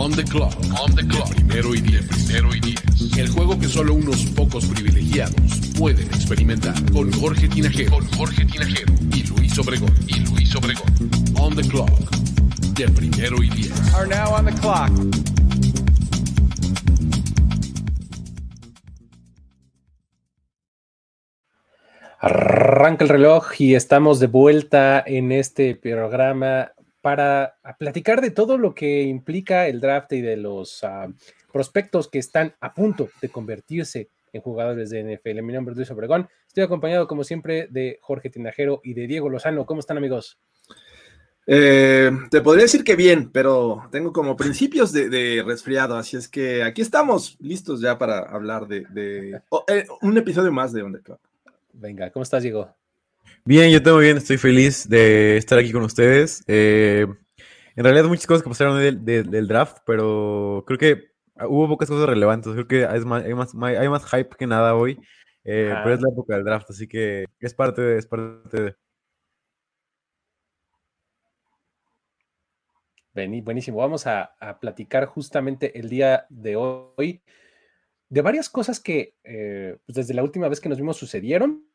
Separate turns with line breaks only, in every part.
On the clock. On the clock. primero y diez. Primero y diez. El juego que solo unos pocos privilegiados pueden experimentar. Con Jorge Tinajero. Con Jorge Tinajero. Y Luis Obregón. Y Luis Obregón. On the clock. De primero y diez.
Are now on the clock.
Arranca el reloj y estamos de vuelta en este programa para platicar de todo lo que implica el draft y de los ah, prospectos que están a punto de convertirse en jugadores de NFL. Mi nombre es Luis Obregón. Estoy acompañado, como siempre, de Jorge Tinajero y de Diego Lozano. ¿Cómo están, amigos?
Eh, te podría decir que bien, pero tengo como principios de, resfriado, así es que aquí estamos listos ya para hablar de, oh, eh, un episodio más de Under Club.
Venga, ¿cómo estás, Diego?
Bien, yo estoy bien, estoy feliz de estar aquí con ustedes. Eh, en realidad muchas cosas que pasaron del, draft, pero creo que hubo pocas cosas relevantes. Creo que hay más, hay más, hype que nada hoy, eh, pero es la época del draft, así que es parte de... Es parte de...
Buenísimo, vamos a, platicar justamente el día de hoy de varias cosas que eh, pues, desde la última vez que nos vimos sucedieron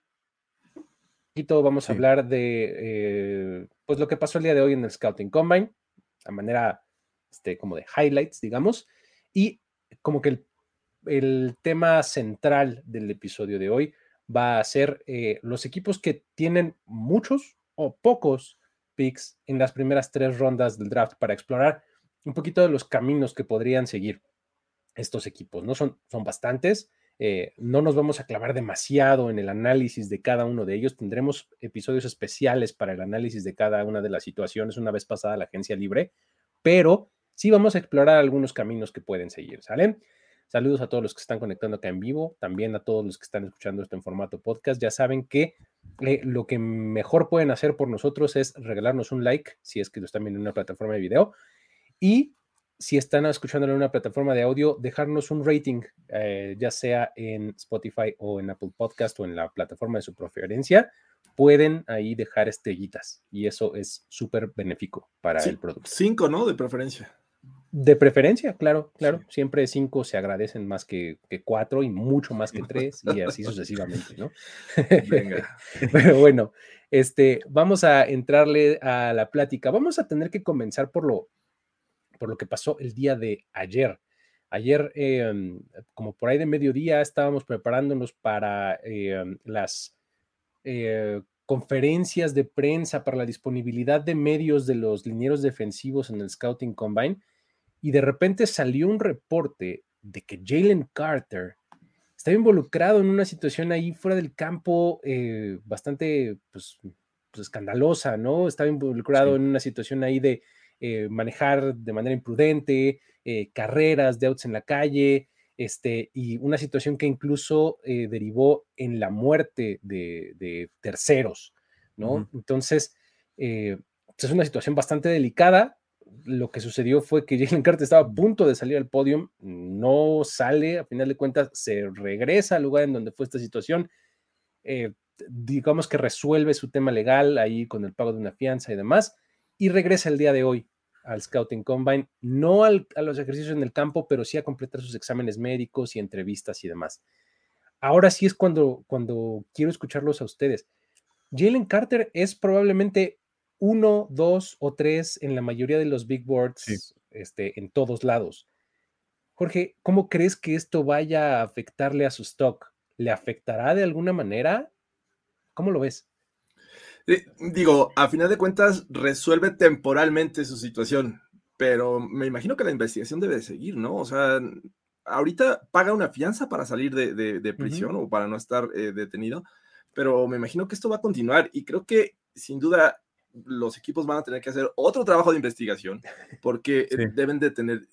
vamos a hablar de eh, pues lo que pasó el día de hoy en el Scouting Combine, a manera este, como de highlights, digamos, y como que el, tema central del episodio de hoy va a ser eh, los equipos que tienen muchos o pocos picks en las primeras tres rondas del draft para explorar un poquito de los caminos que podrían seguir estos equipos, ¿no? Son, son bastantes. Eh, no nos vamos a clavar demasiado en el análisis de cada uno de ellos. Tendremos episodios especiales para el análisis de cada una de las situaciones una vez pasada la agencia libre, pero sí vamos a explorar algunos caminos que pueden seguir. Saludos a todos los que están conectando acá en vivo, también a todos los que están escuchando esto en formato podcast. Ya saben que eh, lo que mejor pueden hacer por nosotros es regalarnos un like, si es que lo están viendo en una plataforma de video, y si están escuchando en una plataforma de audio, dejarnos un rating, eh, ya sea en Spotify o en Apple Podcast o en la plataforma de su preferencia, pueden ahí dejar estrellitas y eso es súper benéfico para el producto.
Cinco, ¿no? De preferencia.
De preferencia, claro, claro. Siempre cinco se agradecen más que, cuatro y mucho más que tres y así sucesivamente, ¿no? Venga. Pero bueno, este, vamos a entrarle a la plática. Vamos a tener que comenzar por lo, por lo que pasó el día de ayer. Ayer, em, como por ahí de mediodía, estábamos preparándonos para em, las eh, conferencias de prensa, para la disponibilidad de medios de los linieros defensivos en el Scouting Combine, y de repente salió un reporte de que Jalen Carter estaba involucrado en una situación ahí fuera del campo eh, bastante pues, pues, escandalosa, ¿no? Estaba involucrado en una situación ahí de eh, manejar de manera imprudente, eh, carreras de autos en la calle, este, y una situación que incluso eh, derivó en la muerte de, terceros, ¿no? Entonces, pues, es una situación bastante delicada. Lo que sucedió fue que Jalen Carter estaba a punto de salir al podio, no sale, a final de cuentas se regresa al lugar en donde fue esta situación, digamos que resuelve su tema legal ahí con el pago de una fianza y demás, y regresa el día de hoy al Scouting Combine, no a los ejercicios en el campo, pero sí a completar sus exámenes médicos y entrevistas y demás. Ahora sí es cuando, cuando quiero escucharlos a ustedes. Jalen Carter es probablemente uno, dos o tres en la mayoría de los big boards este, en todos lados. Jorge, ¿cómo crees que esto vaya a afectarle a su stock? ¿Le afectará de alguna manera? ¿Cómo lo ves?
Eh, digo, a final de cuentas resuelve temporalmente su situación, pero me imagino que la investigación debe de seguir, ¿no? O sea, ahorita paga una fianza para salir de, prisión o para no estar eh, detenido, pero me imagino que esto va a continuar y creo que sin duda los equipos van a tener que hacer otro trabajo de investigación porque eh, deben de tener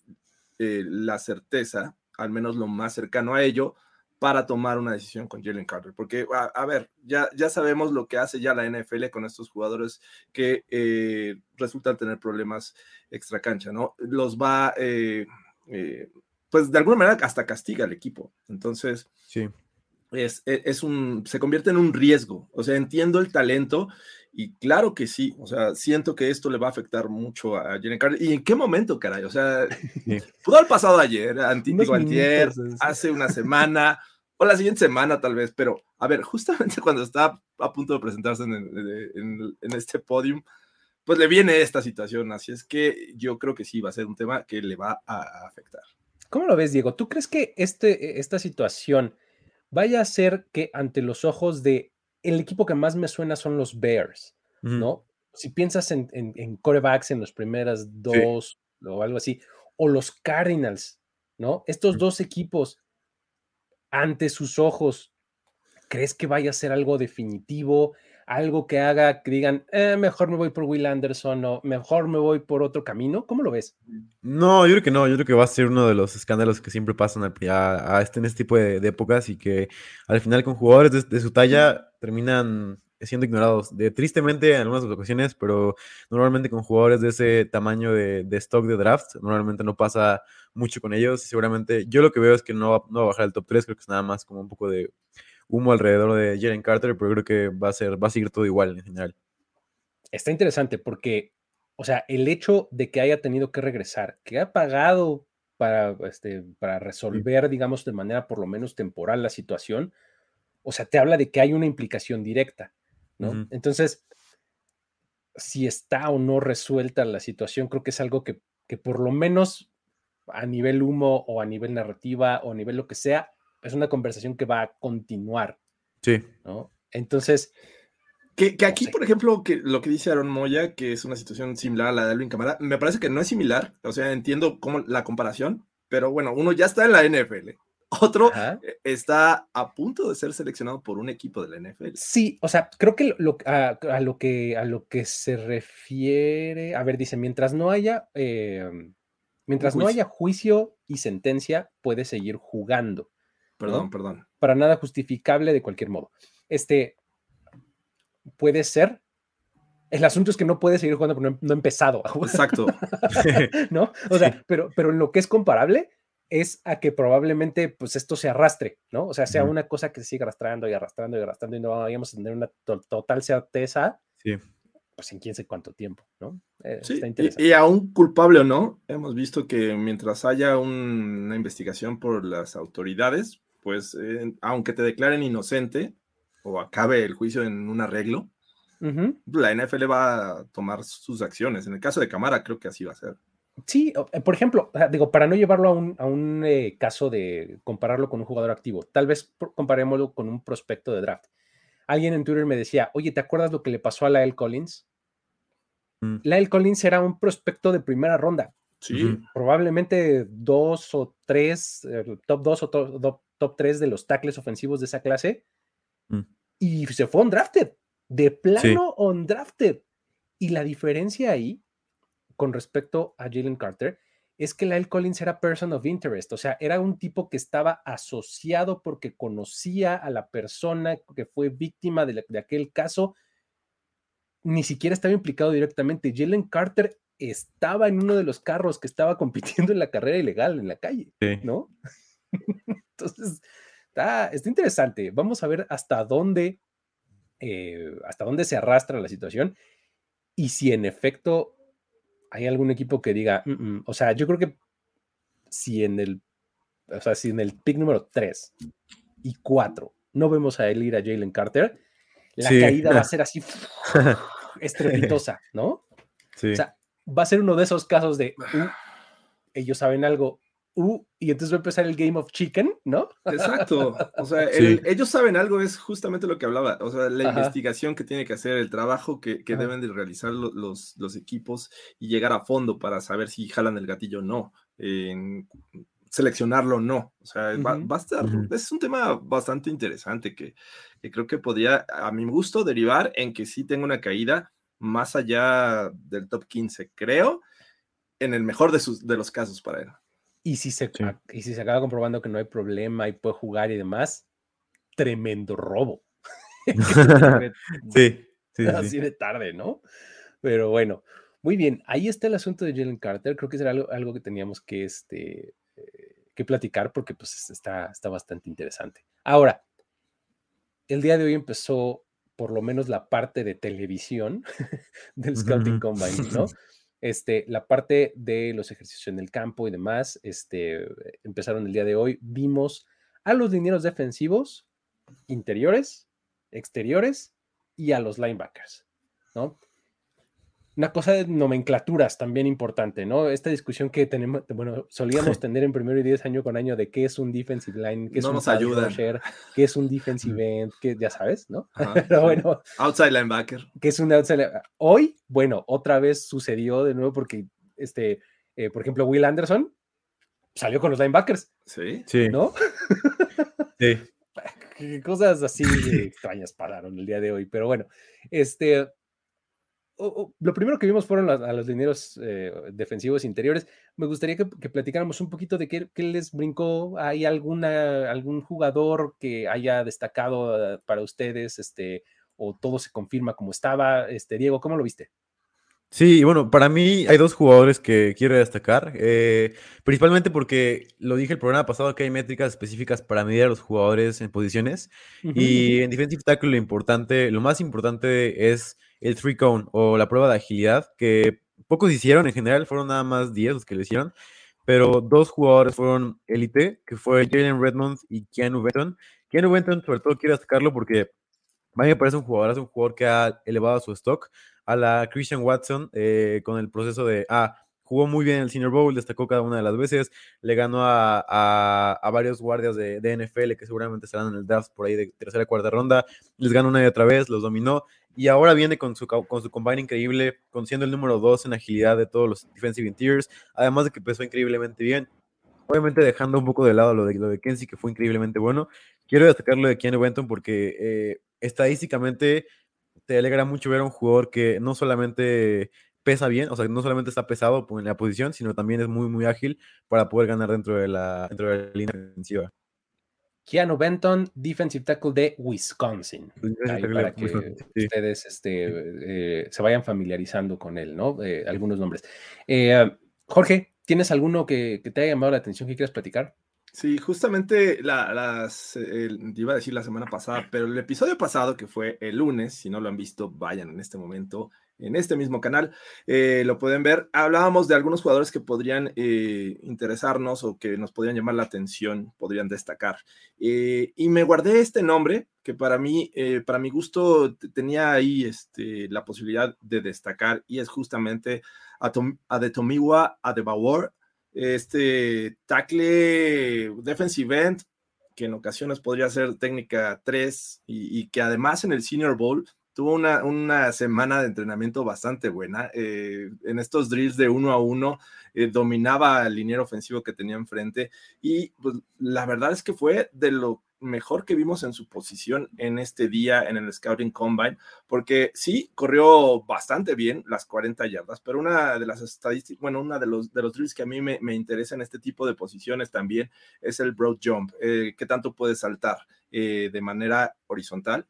la certeza, al menos lo más cercano a ello, para tomar una decisión con Jalen Carter. Porque, a, ver, ya, ya sabemos lo que hace ya la NFL con estos jugadores que eh, resultan tener problemas extra cancha, ¿no? Los va, eh, eh, pues de alguna manera hasta castiga al equipo. Entonces,
sí.
Es, e, es, un, se convierte en un riesgo. O sea, entiendo el talento y claro que sí, o sea, siento que esto le va a afectar mucho a Jalen Carter. ¿Y en qué momento, caray? O sea, pudo haber pasado ayer, antier, antier, hace una semana, o la siguiente semana tal vez, pero a ver, justamente cuando está a punto de presentarse en, este podium, pues le viene esta situación, así es que yo creo que sí va a ser un tema que le va a afectar.
¿Cómo lo ves, Diego? ¿Tú crees que este, esta situación vaya a ser que ante los ojos de el equipo que más me suena son los Bears, ¿no? Si piensas en, en, corebacks en los primeras dos o algo así, o los Cardinals, ¿no? Estos dos equipos ante sus ojos, ¿crees que vaya a ser algo definitivo? Algo que haga que digan, eh, mejor me voy por Will Anderson o mejor me voy por otro camino. ¿Cómo lo ves?
No, yo creo que no. Yo creo que va a ser uno de los escándalos que siempre pasan a, este, en este tipo de, épocas y que al final con jugadores de, su talla terminan siendo ignorados. De, tristemente en algunas ocasiones, pero normalmente con jugadores de ese tamaño de, stock de draft, normalmente no pasa mucho con ellos. Seguramente yo lo que veo es que no va, a bajar el top 3, creo que es nada más como un poco de humo alrededor de Jalen Carter, pero creo que va a ser, va a seguir todo igual en general.
Está interesante porque, o sea, el hecho de que haya tenido que regresar, que ha pagado para, este, para resolver, digamos, de manera por lo menos temporal la situación, o sea, te habla de que hay una implicación directa, ¿no? Entonces, si está o no resuelta la situación, creo que es algo que, que por lo menos a nivel humo o a nivel narrativa o a nivel lo que sea, es una conversación que va a continuar.
Sí.
¿no? Entonces.
Que, aquí, por ejemplo, que lo que dice Aaron Moya, que es una situación similar a la de Alvin Camara, me parece que no es similar. O sea, entiendo cómo la comparación, pero bueno, uno ya está en la NFL. Otro e, está a punto de ser seleccionado por un equipo de la NFL.
Sí, o sea, creo que, lo, a, lo que a lo que se refiere, a ver, dice, mientras no haya, em, mientras no haya juicio y sentencia, puede seguir jugando.
Perdón, perdón.
Para nada justificable de cualquier modo. Este puede ser. El asunto es que no puede seguir jugando porque no, ha empezado.
Exacto.
¿No? O sea, pero, pero en lo que es comparable es a que probablemente pues esto se arrastre, ¿no? O sea, sea una cosa que se siga arrastrando y arrastrando y arrastrando y no vayamos a tener una total certeza.
Sí.
Pues en quién sé cuánto tiempo, ¿no?
Eh, sí, y, y, aún culpable o no, hemos visto que mientras haya una investigación por las autoridades, pues eh, aunque te declaren inocente o acabe el juicio en un arreglo, la NFL va a tomar sus acciones. En el caso de Camara, creo que así va a ser.
Sí, eh, por ejemplo, digo, para no llevarlo a un, eh, caso de compararlo con un jugador activo, tal vez comparémoslo con un prospecto de draft. Alguien en Twitter me decía, oye, ¿te acuerdas lo que le pasó a Lael Collins? Mm. Lael Collins era un prospecto de primera ronda.
Sí.
Probablemente dos o tres, top dos o top, top 3 de los tackles ofensivos de esa clase. Mm. Y se fue undrafted, de plano undrafted. Y la diferencia ahí, con respecto a Jalen Carter, es que Lyle Collins era person of interest, o sea, era un tipo que estaba asociado porque conocía a la persona que fue víctima de, aquel caso, ni siquiera estaba implicado directamente. Jalen Carter estaba en uno de los carros que estaba compitiendo en la carrera ilegal en la calle, ¿no? Entonces, está, interesante. Vamos a ver hasta dónde, eh, hasta dónde se arrastra la situación y si en efecto hay algún equipo que diga, mm, mm", o sea, yo creo que si en el, o sea, si en el pick número 3 y 4 no vemos a él ir a Jalen Carter, la caída va a ser así estrepitosa, ¿no?
Sí.
O sea, va a ser uno de esos casos de uh, ellos saben algo, Uh, y entonces va a empezar el Game of Chicken, ¿no?
Exacto. O sea, ellos saben algo, es justamente lo que hablaba. O sea, la investigación que tiene que hacer, el trabajo que, deben de realizar los, los, equipos y llegar a fondo para saber si jalan el gatillo o no. seleccionarlo o no. O sea, va, a estar. Es un tema bastante interesante que, que creo que podría, a mi gusto, derivar en que sí tenga una caída más allá del top 15, creo, en el mejor de, sus, de los casos para él.
Y si, se, y si se acaba comprobando que no hay problema y puede jugar y demás, tremendo robo.
sí, sí,
Así de tarde, ¿no? Pero bueno, muy bien. Ahí está el asunto de Jalen Carter. Creo que será algo, algo que teníamos que, este, eh, que platicar porque pues está, está bastante interesante. Ahora, el día de hoy empezó por lo menos la parte de televisión del Scouting Combine, ¿no? Este, la parte de los ejercicios en el campo y demás, este, empezaron el día de hoy. Vimos a los linieros defensivos interiores, exteriores y a los linebackers, ¿no? Una cosa de nomenclaturas también importante, ¿no? Esta discusión que tenemos, bueno, solíamos tener en primero y diez año con año de qué es un defensive line, qué es un
nos ayuda.
qué es un defensive end, que ya sabes, ¿no? Pero bueno.
Outside linebacker.
¿Qué es un outside Hoy, bueno, otra vez sucedió de nuevo porque, este, eh, por ejemplo, Will Anderson salió con los linebackers.
Sí.
Sí.
¿No?
sí.
Cosas así extrañas pararon el día de hoy, pero bueno, este, lo primero que vimos fueron a, los dineros eh, defensivos interiores. Me gustaría que, platicáramos un poquito de qué, les brincó. ¿Hay alguna, algún jugador que haya destacado ah, para ustedes? Este, o todo se confirma como estaba. Este, Diego, ¿cómo lo viste?
Sí, bueno, para mí hay dos jugadores que quiero destacar, eh, principalmente porque lo dije el programa pasado que hay métricas específicas para medir a los jugadores en posiciones y en defensive tackle lo importante, lo más importante es el three cone o la prueba de agilidad, que pocos hicieron en general, fueron nada más 10 los que lo hicieron, pero dos jugadores fueron élite, que fue Jalen Redmond y Keanu Benton. Keanu Benton, sobre todo, quiero destacarlo porque a mí me parece un jugador, es un jugador que ha elevado su stock a la Christian Watson eh, con el proceso de, ah, jugó muy bien el Senior Bowl, destacó cada una de las veces, le ganó a, a, varios guardias de, de, NFL que seguramente estarán en el draft por ahí de tercera cuarta ronda, les ganó una y otra vez, los dominó y ahora viene con su, con su combine increíble, con siendo el número 2 en agilidad de todos los defensive interiors, además de que empezó increíblemente bien. Obviamente dejando un poco de lado lo de, lo de Kenzie, que fue increíblemente bueno, quiero destacar lo de Keanu Benton porque eh, estadísticamente te alegra mucho ver a un jugador que no solamente pesa bien, o sea, no solamente está pesado en la posición, sino también es muy, muy ágil para poder ganar dentro de la, dentro de la línea defensiva.
Keanu Benton, defensive tackle de Wisconsin. para que ustedes este, eh, se vayan familiarizando con él, ¿no? Eh, algunos nombres. Eh, Jorge, ¿tienes alguno que, te haya llamado la atención que quieras platicar?
Sí, justamente las, iba a decir la semana pasada, pero el episodio pasado, que fue el lunes, si no lo han visto, vayan en este momento en este mismo canal, eh, lo pueden ver. Hablábamos de algunos jugadores que podrían eh, interesarnos o que nos podrían llamar la atención, podrían destacar. Eh, y me guardé este nombre que para mí, para mi gusto, tenía ahí este, la posibilidad de destacar y es justamente a, Tom, a de Tomiwa este tackle defensive end que en ocasiones podría ser técnica 3 y, que además en el Senior Bowl tuvo una, semana de entrenamiento bastante buena. Eh, en estos drills de uno a uno, eh, dominaba el liniero ofensivo que tenía enfrente y pues, la verdad es que fue de lo mejor que vimos en su posición en este día en el Scouting Combine, porque sí, corrió bastante bien las 40 yardas, pero una de las estadísticas, bueno, una de los, de los drills que a mí me, me interesa en este tipo de posiciones también es el broad jump, eh, que tanto puede saltar de manera horizontal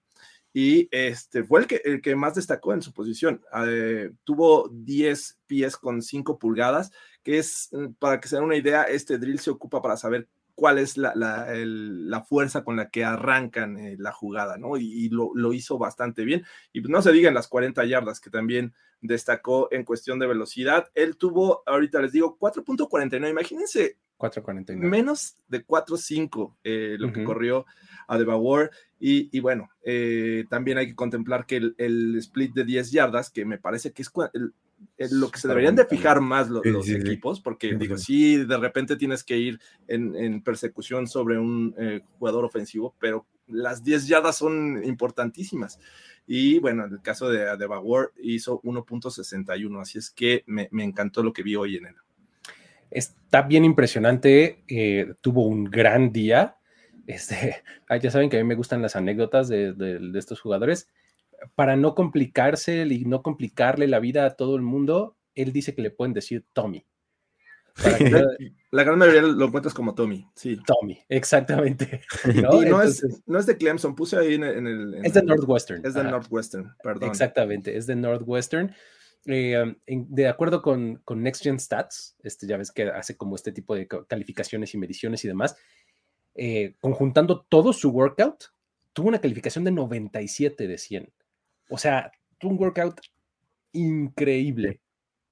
y este, fue el que, el que más destacó en su posición. Eh, tuvo 10 pies con 5 pulgadas, que es, mm, para que se den una idea, este drill se ocupa para saber cuál es la, la, fuerza con la que arrancan eh, la jugada, ¿no? Y, lo, lo, hizo bastante bien. Y pues no se digan las 40 yardas, que también destacó en cuestión de velocidad. Él tuvo, ahorita les digo, 4.49. Imagínense
4.49.
Menos de 4.5 eh, lo que corrió a Devouer. Y, y bueno, eh, también hay que contemplar que el, split de 10 yardas, que me parece que es lo que se deberían de fijar más los, equipos, porque digo, sí, de repente tienes que ir en, persecución sobre un eh, jugador ofensivo, pero las 10 yardas son importantísimas. Y bueno, en el caso de Devouer hizo 1.61, así es que me, me encantó lo que vi hoy en él.
Está bien impresionante, eh, tuvo un gran día. Este, ya saben que a mí me gustan las anécdotas de, estos jugadores. Para no complicarse y no complicarle la vida a todo el mundo, él dice que le pueden decir Tommy.
La gran mayoría lo encuentras como Tommy, sí.
Tommy, exactamente.
¿no? Y no, es, no es de Clemson, puse ahí en, el...
es de Northwestern.
Es de Northwestern, perdón.
Exactamente, es de Northwestern. Eh, de acuerdo con, con Next Gen Stats, este, ya ves que hace como este tipo de calificaciones y mediciones y demás, eh, conjuntando todo su workout, tuvo una calificación de 97 de 100. O sea, un workout increíble.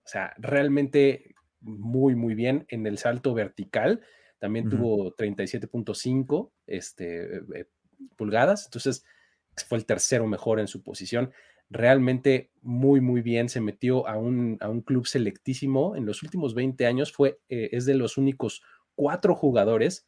O sea, realmente muy, muy bien en el salto vertical. También tuvo 37.5 este, eh, pulgadas. Entonces, fue el tercero mejor en su posición. Realmente muy, muy bien. Se metió a un, a un club selectísimo. En los últimos 20 años fue, eh, es de los únicos cuatro jugadores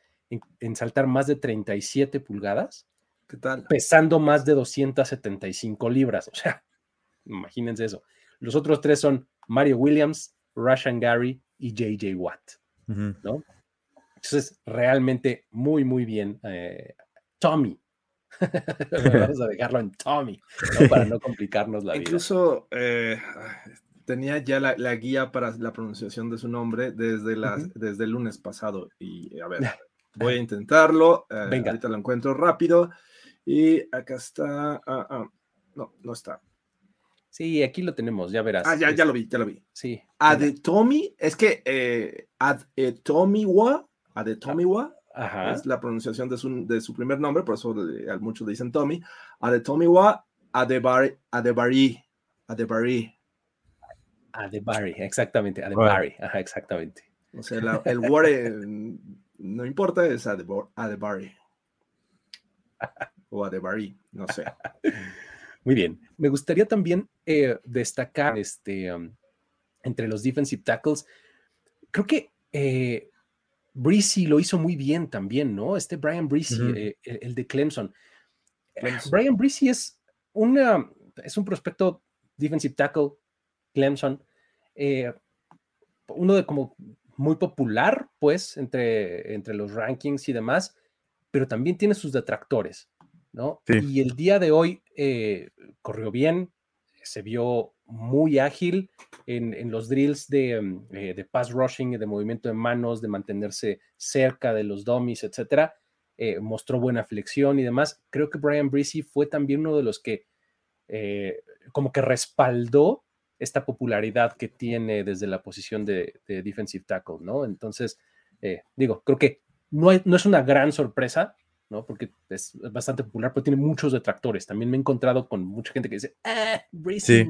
en, saltar más de 37 pulgadas.
¿Qué tal?
Pesando más de 275 libras. O sea, imagínense eso. Los otros tres son Mario Williams, Russian Gary y JJ Watt, ¿no? Entonces, realmente muy, muy bien. Eh, Tommy. Vamos a dejarlo en Tommy, para no complicarnos la
vida. Incluso eh, tenía ya la, guía para la pronunciación de su nombre desde, desde el lunes pasado. Y a ver, voy a intentarlo. Eh, Venga. Ahorita lo encuentro rápido. Y acá está. Ah, ah, no, no está.
Sí, aquí lo tenemos, ya verás.
Ah, ya, ya lo vi, ya lo vi.
Sí.
Adetomi, es que eh, Adetomiwa, Adetomiwa, es la pronunciación de su, de su primer nombre, por eso muchos le dicen Tommy. Adetomiwa Adebari, Adebari, Adebari.
Adebari, exactamente, Adebari, ajá, exactamente.
O sea, el word no importa, es Adebari. o Adebari, no sé.
Muy bien. Me gustaría también eh, destacar este, um, entre los defensive tackles. Creo que eh, Breezy lo hizo muy bien también, ¿no? Este Brian Breezy, eh, el, de Clemson. Brian Breezy es, una, es un prospecto defensive tackle, Clemson. uno de como muy popular, pues, entre, entre los rankings y demás, pero también tiene sus detractores. ¿No? Y el día de hoy eh, corrió bien, se vio muy ágil en, los drills de, mm, eh, de, pass rushing, de movimiento de manos, de mantenerse cerca de los dummies, etcétera. Eh, mostró buena flexión y demás. Creo que Brian Breezy fue también uno de los que como que respaldó esta popularidad que tiene desde la posición de, defensive tackle, ¿no? Entonces, digo, creo que no, no es una gran sorpresa, ¿no? Porque es bastante popular, pero tiene muchos detractores. También me he encontrado con mucha gente que dice, ah, Breezy,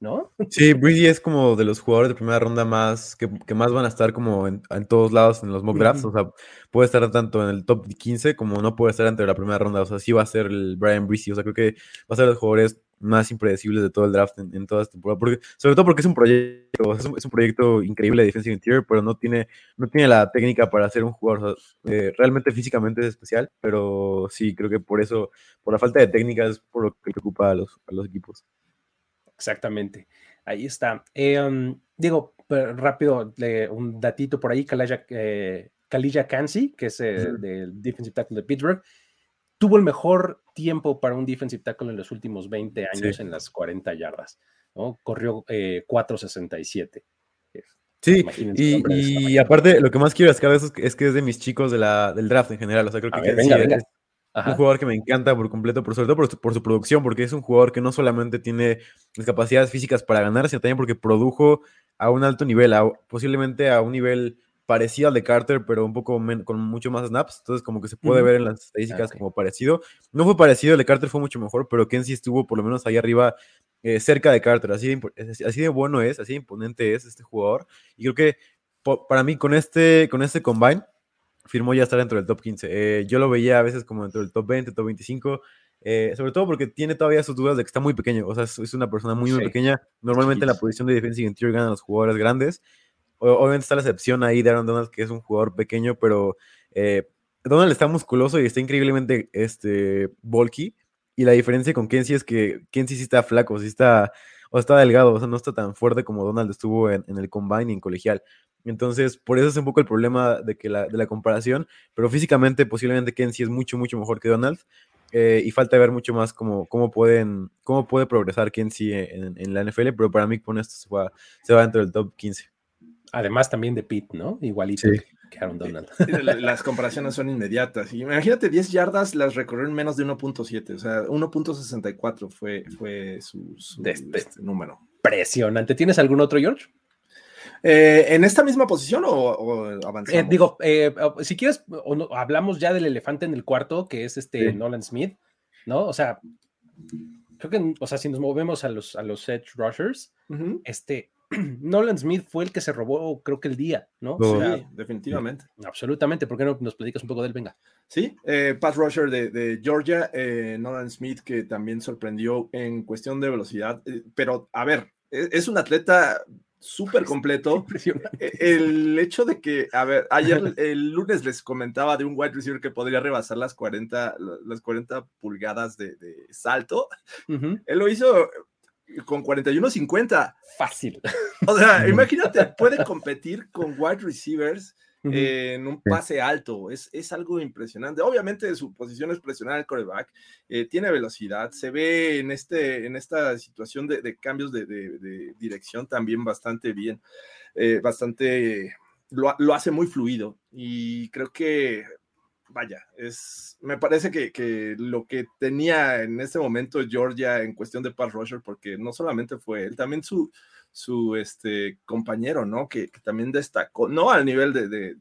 no,
Sí, Breezy es como de los jugadores de primera ronda más, que, más van a estar como en, todos lados en los mock drafts, o sea, puede estar tanto en el top 15 como no puede estar entre la primera ronda, o sea, sí va a ser el Brian Breezy, o sea, creo que va a ser de los jugadores más impredecibles de todo el draft en, toda esta temporada. Porque, sobre todo porque es un proyecto, es un, proyecto increíble de defensive interior, pero no tiene, no tiene la técnica para ser un jugador. Eh, realmente físicamente es especial, pero sí, creo que por eso, por la falta de técnica es por lo que preocupa a los, a los equipos.
Exactamente. Ahí está. Eh, um, digo, rápido, un datito por ahí, Kalija, eh, Kansi, que es el del defensive tackle de Pittsburgh tuvo el mejor tiempo para un defensive tackle en los últimos 20 años en las 40 yardas, ¿no? Corrió 4.67.
Eh, sí, y, aparte, lo que más quiero destacar de eso es que es de mis chicos de la, del draft en general. O sea, creo que, es un jugador que me encanta por completo, por sobre todo por su, producción, porque es un jugador que no solamente tiene las capacidades físicas para ganar, sino también porque produjo a un alto nivel, posiblemente a un nivel parecido al de Carter, pero un poco con mucho más snaps. Entonces, como que se puede ver en las estadísticas como parecido. No fue parecido, el de Carter fue mucho mejor, pero Kenzie estuvo por lo menos ahí arriba, eh, cerca de Carter. Así de, así de bueno es, así de imponente es este jugador. Y creo que para mí, con este, con este combine, firmó ya estar dentro del top 15. Eh, yo lo veía a veces como dentro del top 20, top 25. Eh, sobre todo porque tiene todavía sus dudas de que está muy pequeño, o sea, es, una persona muy, muy pequeña. Normalmente en la posición de defensive interior ganan los jugadores grandes, Obviamente está la excepción ahí de Aaron Donald, que es un jugador pequeño, pero eh, Donald está musculoso y está increíblemente este, bulky. Y la diferencia con Kenzie es que Kenzie sí está flaco, sí está, o está delgado, o sea, no está tan fuerte como Donald estuvo en, el combine y en colegial. Entonces, por eso es un poco el problema de, que la, de la comparación, pero físicamente posiblemente Kenzie es mucho, mucho mejor que Donald. Eh, y falta ver mucho más cómo, cómo, pueden, cómo puede progresar Kenzie en, la NFL, pero para mí con esto se va, se va dentro del top 15.
Además también de Pitt, ¿no? Igualito que Aaron Donald.
Las comparaciones son inmediatas. Imagínate, 10 yardas las recorrió en menos de 1.7, o sea, 1.64 fue, fue su, este, este número.
Impresionante. ¿Tienes algún otro, George?
Eh, ¿En esta misma posición o, avanzamos?
Eh, digo, eh, si quieres, hablamos ya del elefante en el cuarto, que es este Nolan Smith, ¿no? O sea, creo que, o sea, si nos movemos a los, a los Edge Rushers, este, Nolan Smith fue el que se robó, creo que el día, ¿no?
sí, definitivamente.
Absolutamente. ¿Por qué no nos platicas un poco de él? Venga.
Sí, eh, Pass Rusher de, Georgia, eh, Nolan Smith, que también sorprendió en cuestión de velocidad. Eh, pero, a ver, e, es un atleta súper completo. E, el hecho de que, a ver, ayer el lunes les comentaba de un wide receiver que podría rebasar las 40, las 40 pulgadas de, salto. Él lo hizo con 41-50.
Fácil.
O sea, imagínate, puede competir con wide receivers en un pase alto. Es, es, algo impresionante. Obviamente su posición es presionar al coreback. Eh, tiene velocidad. Se ve en, este, en esta situación de, cambios de, dirección también bastante bien. Eh, bastante... Lo, lo, hace muy fluido. Y creo que vaya, es, me parece que, lo que tenía en ese momento Georgia en cuestión de pass rusher, porque no solamente fue él, también su, su este, compañero, ¿no? Que, también destacó, no al nivel de,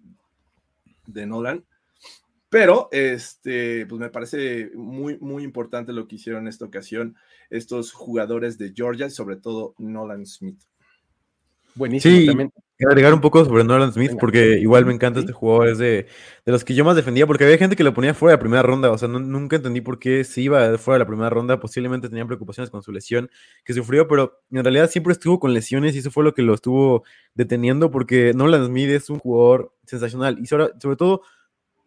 de, Nolan, pero este, pues me parece muy, muy importante lo que hicieron en esta ocasión estos jugadores de Georgia sobre todo Nolan Smith.
Buenísimo. Sí, también. agregar un poco sobre Nolan Smith, porque igual me encanta este jugador, es de, de, los que yo más defendía, porque había gente que lo ponía fuera de la primera ronda, o sea, nunca entendí por qué se iba fuera de la primera ronda, posiblemente tenían preocupaciones con su lesión que sufrió, pero en realidad siempre estuvo con lesiones y eso fue lo que lo estuvo deteniendo, porque Nolan Smith es un jugador sensacional y sobre, sobre todo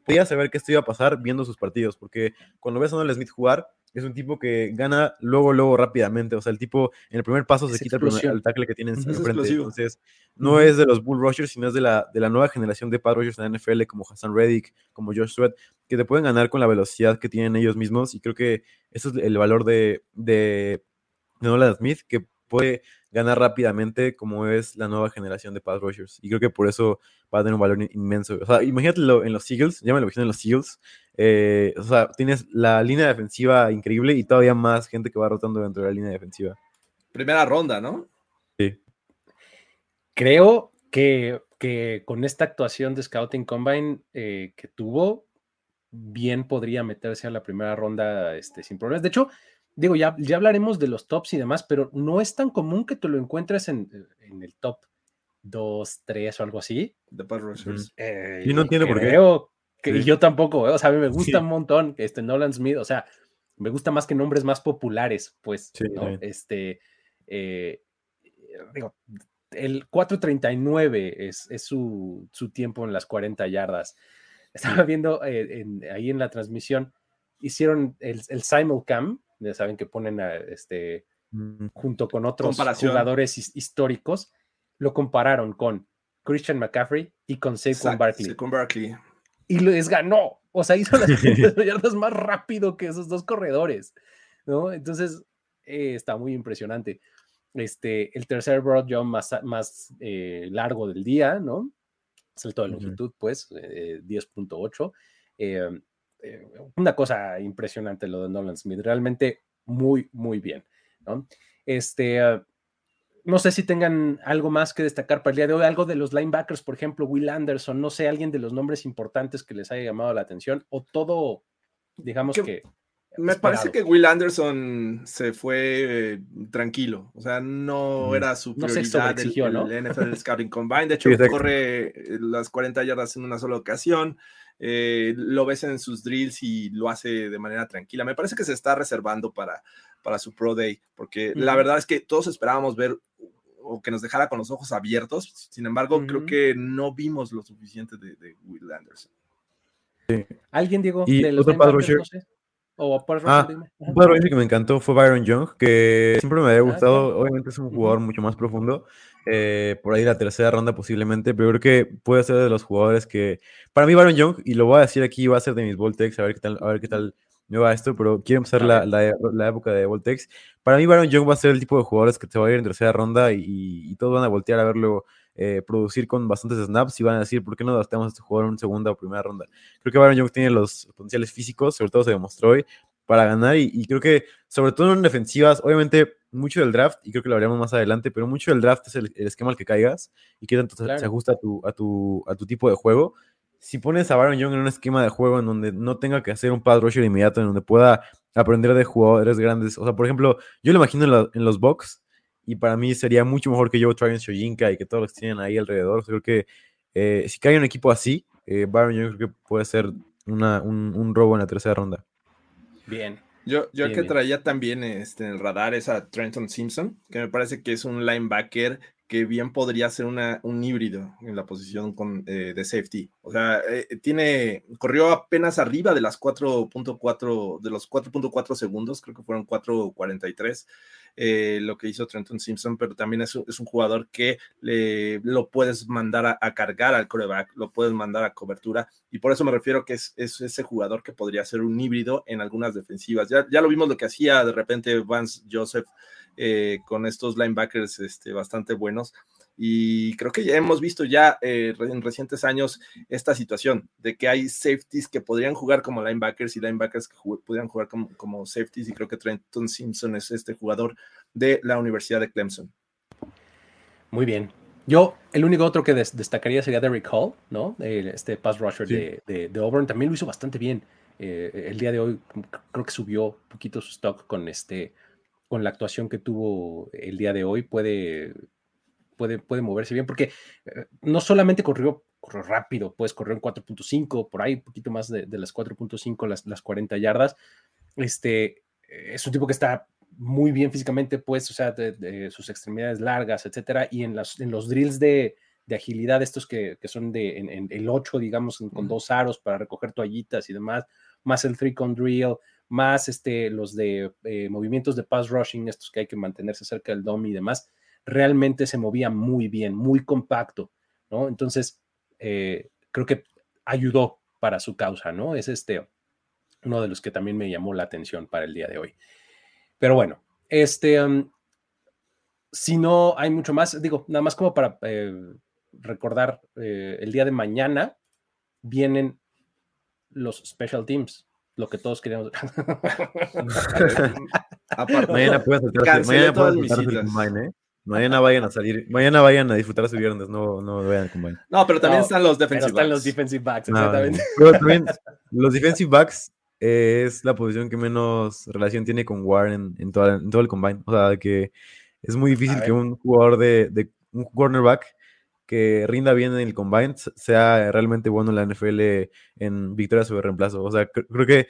podía saber qué esto iba a pasar viendo sus partidos, porque cuando ves a Nolan Smith jugar, es un tipo que gana luego, luego rápidamente. O sea, el tipo en el primer paso se quita el, tackle que tiene en frente. Entonces, no es de los Bull Rushers, sino es de la, de la nueva generación de Pad Rushers en la NFL, como Hassan Reddick, como Josh Sweat, que te pueden ganar con la velocidad que tienen ellos mismos. Y creo que eso es el valor de, de, de Nolan Smith, que puede ganar rápidamente como es la nueva generación de pass rushers. Y creo que por eso va a tener un valor inmenso. O sea, imagínatelo en los Eagles, ya me lo imagino en los Eagles. Eh, o sea, tienes la línea defensiva increíble y todavía más gente que va rotando dentro de la línea defensiva.
Primera ronda, ¿no?
Sí.
Creo que, que con esta actuación de Scouting Combine eh, que tuvo, bien podría meterse a la primera ronda este, sin problemas. De hecho, digo, ya, ya hablaremos de los tops y demás, pero no es tan común que te lo encuentres en, el top 2, 3 o algo así.
De Pass Rushers.
y no entiendo por qué.
Que, yo tampoco, ¿eh? o sea, a mí me gusta un montón este Nolan Smith, o sea, me gusta más que nombres más populares, pues, ¿no? Este, eh, digo, el 439 es, es su, su, tiempo en las 40 yardas. Estaba viendo eh, ahí en la transmisión, hicieron el, el simulcam, ya saben que ponen a, este, mm. junto con otros jugadores históricos, lo compararon con Christian McCaffrey y con Saquon Barkley.
Barkley.
Y les ganó. O sea, hizo las yardas más rápido que esos dos corredores. ¿no? Entonces, eh, está muy impresionante. Este, el tercer broad jump más, más eh, largo del día, ¿no? Salto de longitud, pues, 10.8. Eh, una cosa impresionante lo de Nolan Smith, realmente muy, muy bien. ¿no? Este, ah, no sé si tengan algo más que destacar para el día de hoy, algo de los linebackers, por ejemplo, Will Anderson, no sé, alguien de los nombres importantes que les haya llamado la atención, o todo, digamos que...
me parece que Will Anderson se fue eh, tranquilo, o sea, no era su prioridad no el, NFL Scouting Combine, de hecho corre eh, las 40 yardas en una sola ocasión, eh, lo ves en sus drills y lo hace de manera tranquila. Me parece que se está reservando para, para su Pro Day, porque la verdad es que todos esperábamos ver o que nos dejara con los ojos abiertos. Sin embargo, creo que no vimos lo suficiente de, Will Anderson.
¿Alguien, Diego,
de los otro
o
ah, un padre que me encantó fue Byron Young, que siempre me había ah, gustado. Obviamente es un jugador mucho más profundo. Eh, por ahí la tercera ronda posiblemente, pero creo que puede ser de los jugadores que. Para mí, Byron Young, y lo voy a decir aquí, va a ser de mis Voltex, a ver qué tal, a ver qué tal me va esto, pero quiero empezar la, la, época de Voltex. Para mí, Byron Young va a ser el tipo de jugadores que te va a ir en tercera ronda y, todos van a voltear a verlo eh, producir con bastantes snaps y van a decir, ¿por qué no adaptamos a este jugador en segunda o primera ronda? Creo que Byron Young tiene los potenciales físicos, sobre todo se demostró hoy, para ganar y, creo que sobre todo en defensivas, obviamente mucho del draft, y creo que lo hablaremos más adelante, pero mucho del draft es el, esquema al que caigas y qué tanto se ajusta a tu, a, tu, a tu tipo de juego. Si pones a Byron Young en un esquema de juego en donde no tenga que hacer un pad rusher inmediato, en donde pueda aprender de jugadores grandes, o sea, por ejemplo, yo lo imagino en, los box y para mí sería mucho mejor que yo Travis Shojinka y que todos los que tienen ahí alrededor. creo que eh, si cae un equipo así, eh, Byron Young creo que puede ser una, un robo en la tercera ronda.
Bien.
Yo, yo que traía también este, en el radar es a Trenton Simpson, que me parece que es un linebacker que bien podría ser una, un híbrido en la posición eh, de safety. O sea, eh, tiene, corrió apenas arriba de las 4.4, de los 4.4 segundos, creo que fueron 4.43. Eh, lo que hizo Trenton Simpson, pero también es, un jugador que le, lo puedes mandar a, cargar al coreback, lo puedes mandar a cobertura, y por eso me refiero que es, ese jugador que podría ser un híbrido en algunas defensivas. Ya, ya lo vimos lo que hacía de repente Vance Joseph eh, con estos linebackers este, bastante buenos. Y creo que ya hemos visto ya eh, en recientes años esta situación de que hay safeties que podrían jugar como linebackers y linebackers que podrían jugar como, como safeties. Y creo que Trenton Simpson es este jugador de la Universidad de Clemson.
Muy bien. Yo, el único otro que destacaría sería Derrick Hall, ¿no? este pass rusher de, de, Auburn también lo hizo bastante bien. Eh, el día de hoy creo que subió un poquito su stock con este con la actuación que tuvo el día de hoy, puede puede, puede moverse bien, porque eh, no solamente corrió, corrió rápido, pues corrió en 4.5, por ahí un poquito más de, las 4.5, las, las 40 yardas. Este, es un tipo que está muy bien físicamente, pues, o sea, de, sus extremidades largas, etcétera, y en, las, en los drills de, de agilidad, estos que, que son de en, el 8, digamos, con dos aros para recoger toallitas y demás, más el 3 con drill, más este, los de eh, movimientos de pass rushing, estos que hay que mantenerse cerca del dom y demás realmente se movía muy bien, muy compacto, ¿no? Entonces, eh, creo que ayudó para su causa, ¿no? Es este uno de los que también me llamó la atención para el día de hoy. Pero bueno, este, si no hay mucho más, digo, nada más como para eh, recordar, el día de mañana vienen los special teams, lo que todos queríamos.
mañana puedes mañana puedes Mañana vayan a salir, mañana vayan a disfrutar su viernes, no, no vayan a combine.
No, pero también están los defensive
backs. Están los defensive backs, exactamente.
los defensive backs es la posición que menos relación tiene con Warren en, todo el combine. O sea, que es muy difícil que un jugador de, de, un cornerback que rinda bien en el combine sea realmente bueno en la NFL en victoria sobre reemplazo. O sea, creo que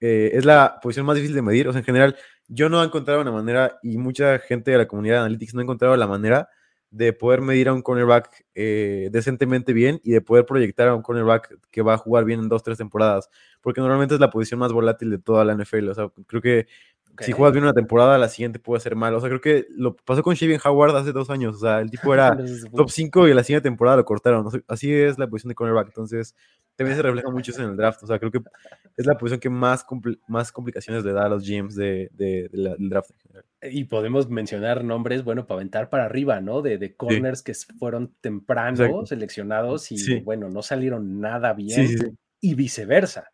eh, es la posición más difícil de medir. O sea, en general, yo no he encontrado una manera, y mucha gente de la comunidad de Analytics no ha encontrado la manera de poder medir a un cornerback eh, decentemente bien y de poder proyectar a un cornerback que va a jugar bien en dos, tres temporadas, porque normalmente es la posición más volátil de toda la NFL. O sea, creo que si juegas bien una temporada, la siguiente puede ser mal. O sea, creo que lo pasó con Shaven Howard hace dos años. O sea, el tipo era top 5 y la siguiente temporada lo cortaron. así es la posición de cornerback. Entonces, también se refleja mucho eso en el draft. O sea, creo que es la posición que más, más complicaciones le da a los GMs de, del draft en general.
Y podemos mencionar nombres, bueno, para aventar para arriba, ¿no? De, de corners que fueron temprano seleccionados y, bueno, no salieron nada bien. y viceversa.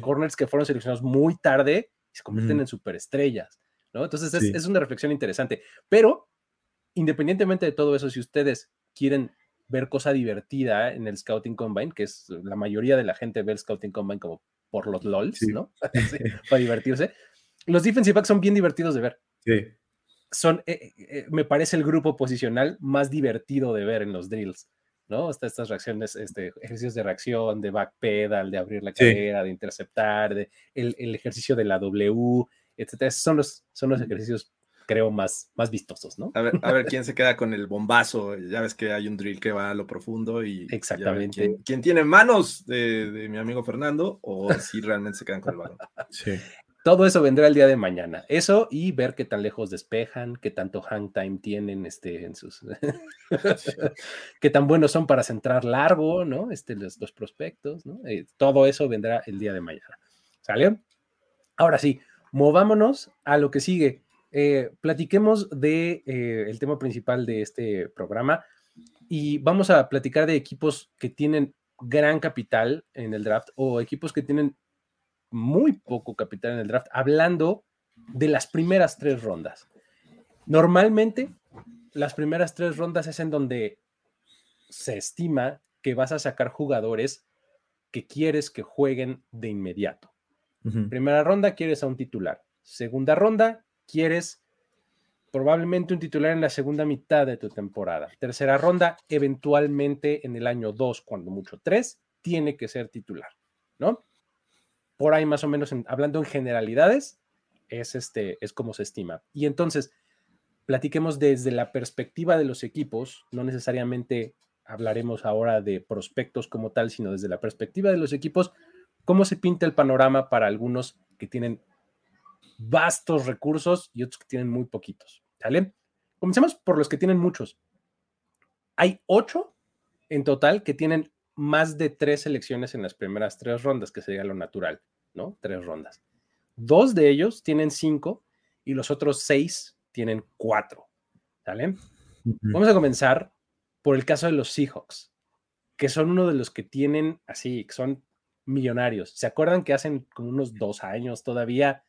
Corners que fueron seleccionados muy tarde y se convierten en superestrellas, ¿no? Entonces es, es, una reflexión interesante. Pero, independientemente de todo eso, si ustedes quieren ver cosa divertida en el Scouting Combine, que es la mayoría de la gente ve el Scouting Combine como por los LOLs, ¿no? para divertirse. Los defensive backs son bien divertidos de ver.
Sí.
Son, eh, eh, me parece el grupo posicional más divertido de ver en los drills, ¿no? Hasta estas reacciones, este, ejercicios de reacción, de backpedal, de abrir la cadera, de interceptar, de el, el, ejercicio de la W, etcétera. Son los, son los ejercicios creo, más, más vistosos, ¿no?
A ver, a ver quién se queda con el bombazo. Ya ves que hay un drill que va a lo profundo y.
Exactamente.
Quién, tiene manos de, mi amigo Fernando o si realmente se quedan con el balón.
Sí.
Todo eso vendrá el día de mañana. Eso y ver qué tan lejos despejan, qué tanto hang time tienen este, en sus. qué tan buenos son para centrar largo, ¿no? Este, los, prospectos, ¿no? Eh, todo eso vendrá el día de mañana. ¿Sale? Ahora sí, movámonos a lo que sigue. Eh, platiquemos de eh, el tema principal de este programa y vamos a platicar de equipos que tienen gran capital en el draft o equipos que tienen muy poco capital en el draft, hablando de las primeras tres rondas. Normalmente, las primeras tres rondas es en donde se estima que vas a sacar jugadores que quieres que jueguen de inmediato. Primera ronda, quieres a un titular. Segunda ronda, quieres probablemente un titular en la segunda mitad de tu temporada. Tercera ronda, eventualmente en el año 2, cuando mucho 3, tiene que ser titular, ¿no? Por ahí más o menos, hablando en generalidades, es, este, es como se estima. Y entonces, platiquemos desde la perspectiva de los equipos, no necesariamente hablaremos ahora de prospectos como tal, sino desde la perspectiva de los equipos, cómo se pinta el panorama para algunos que tienen vastos recursos y otros que tienen muy poquitos. ¿Sale? Comencemos por los que tienen muchos. Hay ocho en total que tienen más de tres selecciones en las primeras tres rondas, que sería lo natural, ¿no? Tres rondas. Dos de ellos tienen cinco y los otros seis tienen cuatro. ¿Sale? Vamos a comenzar por el caso de los Seahawks, que son uno de los que tienen así, que son millonarios. ¿Se acuerdan que hacen como unos dos años todavía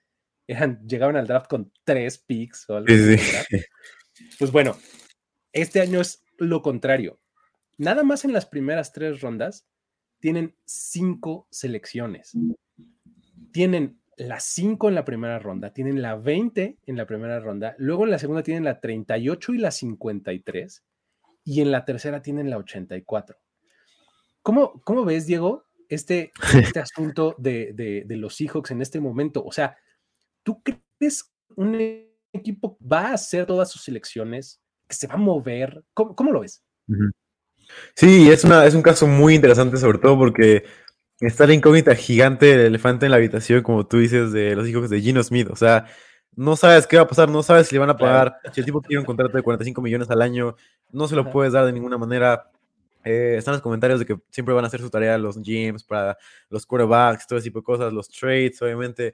eran, llegaban al draft con tres picks o algo Pues bueno, este año es lo contrario. Nada más en las primeras tres rondas tienen cinco selecciones. Tienen las cinco en la primera ronda, tienen la 20 en la primera ronda, luego en la segunda tienen la 38 y la 53 y en la tercera tienen la 84. ¿Cómo, cómo ves, Diego, este, este asunto de, de, los Seahawks en este momento? O sea, ¿tú crees un equipo va a hacer todas sus selecciones? ¿Que se va a mover? ¿Cómo, cómo lo ves?
Sí, es, una, es un caso muy interesante, sobre todo porque está la incógnita gigante del elefante en la habitación, como tú dices, de los hijos de Gino Smith. O sea, no sabes qué va a pasar, no sabes si le van a pagar, si el tipo tiene un contrato de 45 millones al año, no se lo puedes dar de ninguna manera. Eh, están los comentarios de que siempre van a hacer su tarea los GMs para los quarterbacks, todo ese tipo de cosas, los trades, obviamente.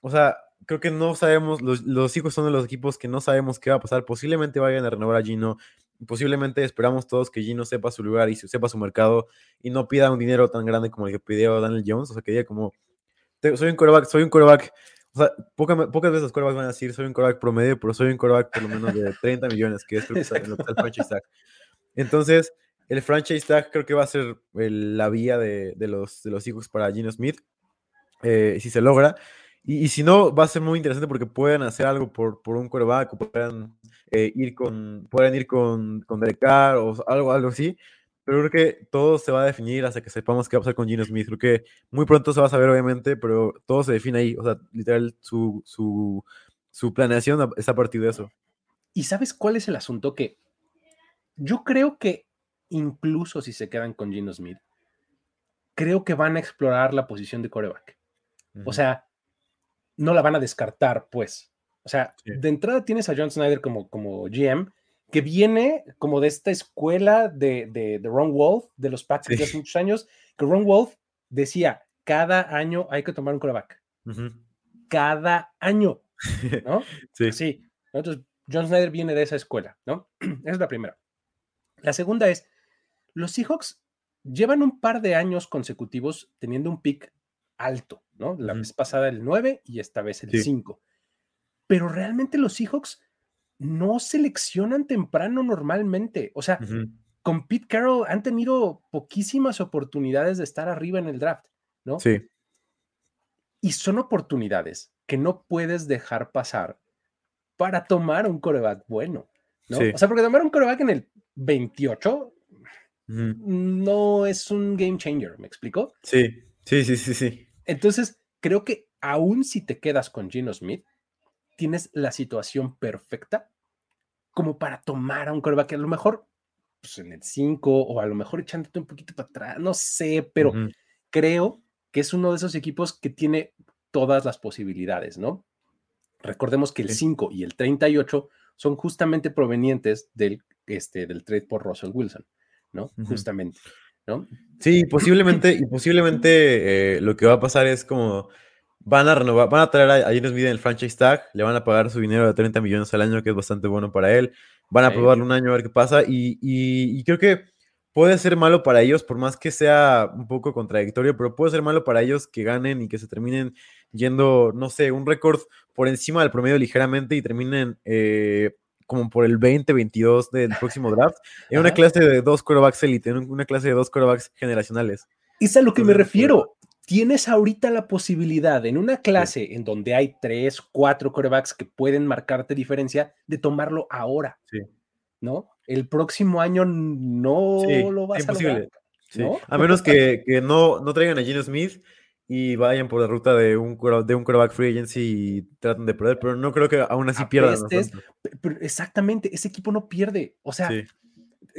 O sea, creo que no sabemos, los, los, hijos son de los equipos que no sabemos qué va a pasar. Posiblemente vayan a renovar a Gino, posiblemente esperamos todos que Gino sepa su lugar y sepa su mercado y no pida un dinero tan grande como el que pidió Daniel Jones. O sea, que diga como, soy un quarterback, soy un quarterback o sea, pocas veces los quarterbacks van a decir, soy un quarterback promedio, pero soy un quarterback por lo menos de 30 millones, que es lo que está, el franchise tag. Entonces, el franchise tag creo que va a ser la vía de, de, los, de los hijos para Gino Smith, eh, si se logra. Y, y, si no, va a ser muy interesante porque pueden hacer algo por, por un quarterback o pueden, eh, ir con, pueden ir con, con Derek Carr o algo, algo así. Pero creo que todo se va a definir hasta que sepamos qué va a pasar con Gino Smith. Creo que muy pronto se va a saber, obviamente, pero todo se define ahí. O sea, literal, su, su, su planeación es a partir de eso.
¿Y sabes cuál es el asunto? Que yo creo que incluso si se quedan con Gino Smith, creo que van a explorar la posición de coreback. O sea, no la van a descartar, pues. O sea, de entrada tienes a John Snyder como, como GM que viene como de esta escuela de, de, Ron Wolf, de los Pats de hace muchos años, que Ron Wolf decía, cada año hay que tomar un coreback. Cada año, ¿no? sí. Sí. Entonces, John Snyder viene de esa escuela, ¿no? Esa es la primera. La segunda es, los Seahawks llevan un par de años consecutivos teniendo un pick alto, ¿no? La vez pasada el 9 y esta vez el 5. Pero realmente los Seahawks no seleccionan temprano normalmente. O sea, con Pete Carroll han tenido poquísimas oportunidades de estar arriba en el draft, ¿no?
Sí.
Y son oportunidades que no puedes dejar pasar para tomar un coreback bueno, ¿no? O sea, porque tomar un coreback en el 28 no es un game changer, ¿me explico?
Sí, sí, sí, sí, sí.
Entonces, creo que aún si te quedas con Gino Smith, tienes la situación perfecta como para tomar a un coreback, a lo mejor pues, en el 5 o a lo mejor echándote un poquito para atrás, no sé, pero creo que es uno de esos equipos que tiene todas las posibilidades, ¿no? Recordemos que el 5 y el 38 son justamente provenientes del, este, del trade por Russell Wilson, ¿no? Justamente, ¿no?
Sí, posiblemente, y posiblemente eh, lo que va a pasar es como Van a renovar, van a traer a, a Smith en el franchise tag, le van a pagar su dinero de 30 millones al año, que es bastante bueno para él. van a probarlo un año a ver qué pasa. Y, creo que puede ser malo para ellos, por más que sea un poco contradictorio, pero puede ser malo para ellos que ganen y que se terminen yendo, no sé, un récord por encima del promedio ligeramente y terminen eh, como por el 20-22 del próximo draft, en una clase de dos quarterbacks elite, en una clase de dos quarterbacks generacionales.
Es a lo que me refiero. Tienes ahorita la posibilidad en una clase en donde hay tres, cuatro quarterbacks que pueden marcarte diferencia de tomarlo ahora. Sí. ¿No? El próximo año no lo vas a lograr.
A menos que, no, no traigan a Gino Smith y vayan por la ruta de un, de un quarterback free agency y traten de perder, pero no creo que aún así pierdan.
exactamente, ese equipo no pierde. O sea,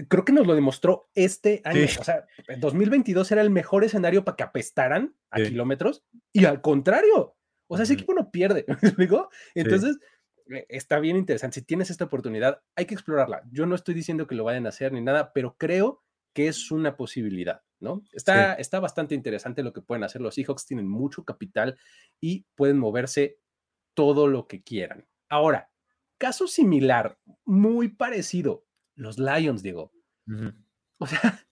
creo que nos lo demostró este año. O sea, 2022 era el mejor escenario para que apestaran a kilómetros y al contrario. O sea, ese equipo no pierde. ¿Me explico? Entonces, eh, está bien interesante. Si tienes esta oportunidad, hay que explorarla. Yo no estoy diciendo que lo vayan a hacer ni nada, pero creo que es una posibilidad. ¿no? Está, está bastante interesante lo que pueden hacer. Los Seahawks tienen mucho capital y pueden moverse todo lo que quieran. Ahora, caso similar, muy parecido, los Lions, Diego. O sea,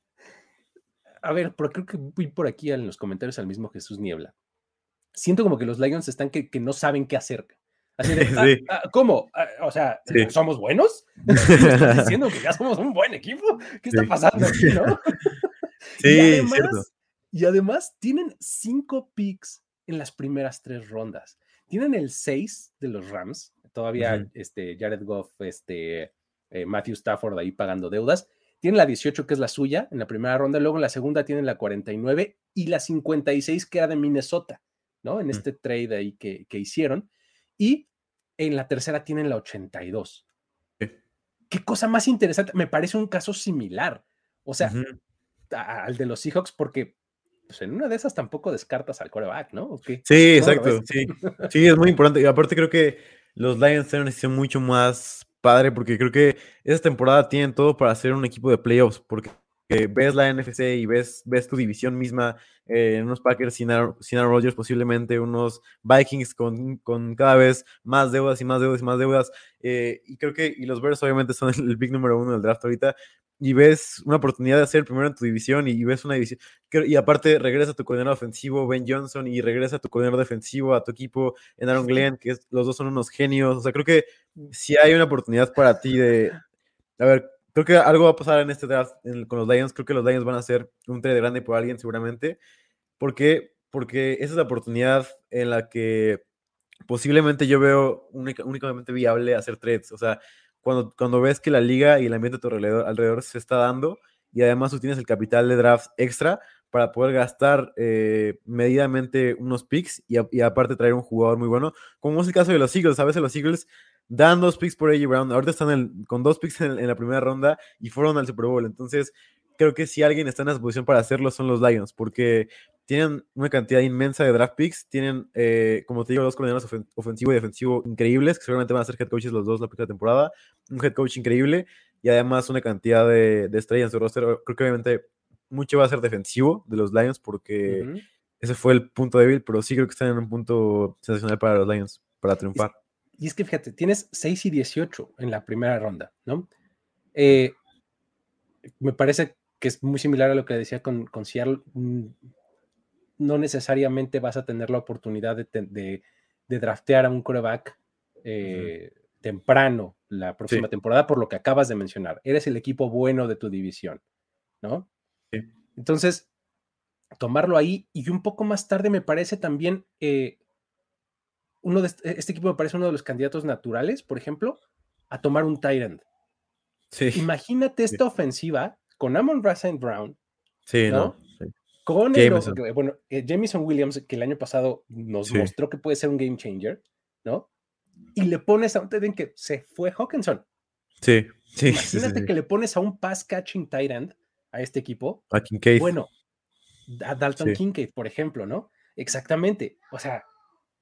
a ver, pero creo que voy por aquí en los comentarios al mismo Jesús Niebla. Siento como que los Lions están que, no saben qué hacer. Así de, ah, ah, ¿cómo? Ah, o sea, ¿somos buenos? ¿Estás diciendo que ya somos un buen equipo? ¿Qué está pasando aquí, no? Sí, y además, Y además tienen cinco picks en las primeras tres rondas. Tienen el seis de los Rams, todavía este, Jared Goff, este, eh, Matthew Stafford ahí pagando deudas. Tienen la 18 que es la suya en la primera ronda, luego en la segunda tienen la 49 y la 56 que era de Minnesota, ¿no? En este trade ahí que, hicieron. Y en la tercera tienen la 82. Qué cosa más interesante, me parece un caso similar. O sea, al de los Seahawks porque pues en una de esas tampoco descartas al coreback, ¿no?
Sí, exacto, sí. Sí, es muy importante. Y aparte creo que los Lions tienen una decisión mucho más padre porque creo que esta temporada tienen todo para hacer un equipo de playoffs porque ves la NFC y ves, ves tu división misma, eh, unos Packers sin Aaron, Rodgers posiblemente, unos Vikings con, con, cada vez más deudas y más deudas y más deudas. Eh, y creo que y los Bears obviamente son el, big número uno del draft ahorita, y ves una oportunidad de hacer primero en tu división y, ves una división. Y aparte regresa tu coordinador ofensivo, Ben Johnson, y regresa tu coordinador defensivo a tu equipo en Aaron Glenn, que los dos son unos genios. O sea, creo que si hay una oportunidad para ti de. A ver, creo que algo va a pasar en este draft con los Lions. Creo que los Lions van a hacer un trade grande por alguien, seguramente. ¿Por qué? Porque esa es la oportunidad en la que posiblemente yo veo únicamente viable hacer trades. O sea, cuando, ves que la liga y el ambiente a tu alrededor, se está dando y además tú tienes el capital de draft extra para poder gastar eh, medidamente unos picks y, aparte traer un jugador muy bueno, como es el caso de los Eagles. A veces los Eagles dan dos picks por AJ Brown, ahorita están con dos picks en, la primera ronda y fueron al Super Bowl. Entonces, creo que si alguien está en esa posición para hacerlo son los Lions, porque tienen una cantidad inmensa de draft picks, tienen, eh, como te digo, dos coordinadores ofensivo y defensivo increíbles, que seguramente van a ser head coaches los dos la primera temporada, un head coach increíble y además una cantidad de, estrellas en su roster. Creo que obviamente mucho va a ser defensivo de los Lions porque ese fue el punto débil, pero sí creo que están en un punto sensacional para los Lions, para triunfar.
Y es que fíjate, tienes 6 y 18 en la primera ronda, ¿no? Eh, me parece que es muy similar a lo que decía con, con Seattle. No necesariamente vas a tener la oportunidad de, draftear a un coreback eh, temprano la próxima temporada por lo que acabas de mencionar. Eres el equipo bueno de tu división, ¿no? Entonces, tomarlo ahí y un poco más tarde me parece también, eh, uno de este, este, equipo me parece uno de los candidatos naturales, por ejemplo, a tomar un Tyrant. Imagínate esta ofensiva con Amon Russell Brown.
Sí, ¿no?
Con Jameson. bueno, eh, Jameson Williams, que el año pasado nos mostró que puede ser un game changer, ¿no? Y le pones a un en que se fue Hawkinson.
Sí, sí.
Imagínate que le pones a un pass catching tight end a este equipo.
A Kincaid.
Bueno, a Dalton Kincaid, por ejemplo, ¿no? Exactamente. O sea,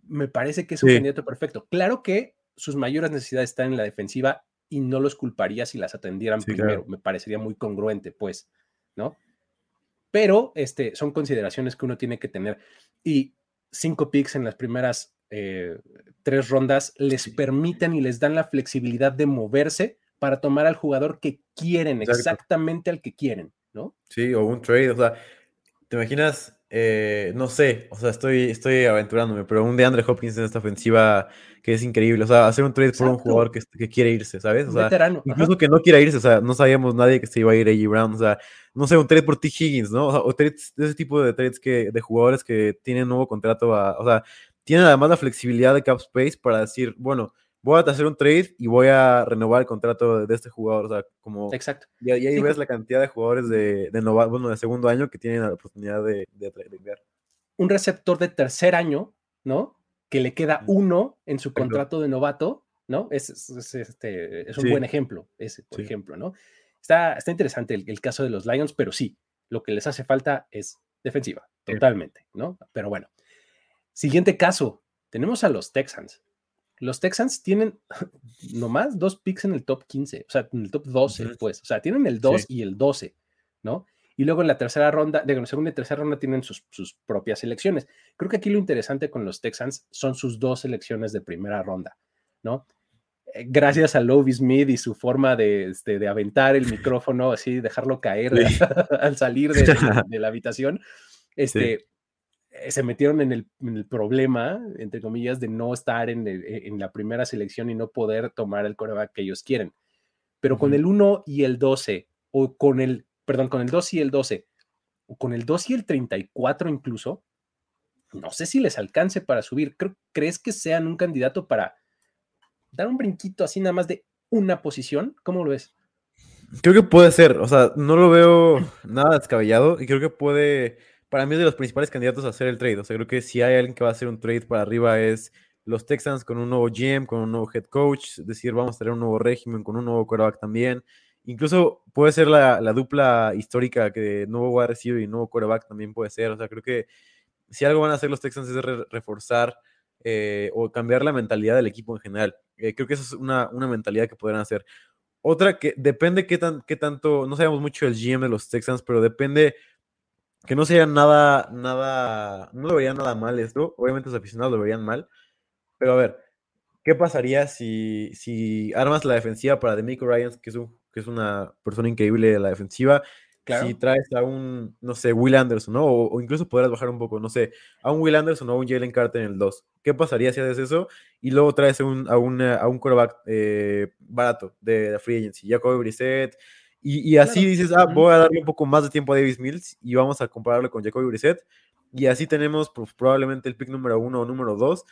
me parece que es un candidato perfecto. Claro que sus mayores necesidades están en la defensiva y no los culparía si las atendieran primero. Me parecería muy congruente, pues, ¿no? Pero este, son consideraciones que uno tiene que tener. Y cinco picks en las primeras eh, tres rondas les permiten y les dan la flexibilidad de moverse para tomar al jugador que quieren, exactamente al que quieren, ¿no?
Sí, o un trade, o sea, ¿te imaginas? Eh, no sé, o sea, estoy, estoy aventurándome, pero un de Andre Hopkins en esta ofensiva que es increíble, o sea, hacer un trade por un jugador que, que, quiere irse, ¿sabes? O sea, incluso que no quiera irse, o sea, no sabíamos nadie que se iba a ir A.J. Brown, o sea, no sé, un trade por T. Higgins, ¿no? O, sea, o trades, ese tipo de trades que, de jugadores que tienen nuevo contrato, a, o sea, tienen además la flexibilidad de cap space para decir, bueno, voy a hacer un trade y voy a renovar el contrato de este jugador. O sea, como.
Exacto.
Y, ahí ves la cantidad de jugadores de, de, bueno, de segundo año que tienen la oportunidad de, de,
Un receptor de tercer año, ¿no? Que le queda uno en su contrato de novato, ¿no? Es, es, este, es un buen ejemplo, ese, por ejemplo, ¿no? Está, está interesante el, el, caso de los Lions, pero sí, lo que les hace falta es defensiva, totalmente, ¿no? Pero bueno. Siguiente caso, tenemos a los Texans. Los Texans tienen nomás dos picks en el top 15, o sea, en el top 12, pues, o sea, tienen el 2 y el 12, ¿no? Y luego en la tercera ronda, de la segunda y tercera ronda tienen sus, propias selecciones. Creo que aquí lo interesante con los Texans son sus dos selecciones de primera ronda, ¿no? Eh, gracias a Lovie Smith y su forma de, este, de aventar el micrófono, así, dejarlo caer al salir de, de, la habitación, este, se metieron en el, problema, entre comillas, de no estar en, e, en, la primera selección y no poder tomar el coreback que ellos quieren. Pero con el 1 y el 12, o con el, perdón, con el 2 y el 12, o con el 2 y el 34 incluso, no sé si les alcance para subir. ¿Crees que sean un candidato para dar un brinquito así nada más de una posición? ¿Cómo lo ves?
Creo que puede ser, o sea, no lo veo nada descabellado y creo que puede para mí es de los principales candidatos a hacer el trade. O sea, creo que si hay alguien que va a hacer un trade para arriba es los Texans con un nuevo GM, con un nuevo head coach, decir, vamos a tener un nuevo régimen con un nuevo quarterback también. Incluso puede ser la, dupla histórica que nuevo wide receiver y nuevo quarterback también puede ser. O sea, creo que si algo van a hacer los Texans es reforzar eh, o cambiar la mentalidad del equipo en general. Eh, creo que esa es una, una, mentalidad que podrán hacer. Otra que depende qué, tan, qué tanto, no sabemos mucho del GM de los Texans, pero depende que no sería nada, nada, no lo verían nada mal esto. Obviamente los aficionados lo verían mal. Pero a ver, ¿qué pasaría si, si armas la defensiva para Demico Ryans, que es, que es una persona increíble de la defensiva? Si traes a un, no sé, Will Anderson, ¿no? O, incluso podrás bajar un poco, no sé, a un Will Anderson o a un Jalen Carter en el 2. ¿Qué pasaría si haces eso? Y luego traes a un, a un, a un quarterback eh, barato de la free agency, Jacoby Brissett, y, así dices, ah, voy a darle un poco más de tiempo a Davis Mills y vamos a compararlo con Jacoby Brissett. Y así tenemos pues, probablemente el pick número uno o número dos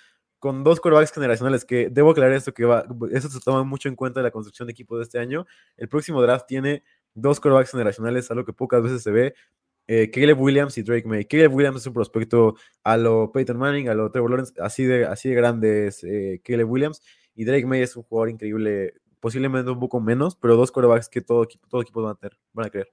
con dos quarterbacks generacionales, que debo aclarar esto, que va, eso se toma mucho en cuenta en la construcción de equipo de este año. El próximo draft tiene dos quarterbacks generacionales, algo que pocas veces se ve. Eh, Caleb Williams y Drake May. Caleb Williams es un prospecto a lo Peyton Manning, a lo Trevor Lawrence, así de, así de grandes eh, Caleb Williams. Y Drake May es un jugador increíble posiblemente un poco menos, pero dos corebacks que todo equipo, todo equipo van a tener, van a creer.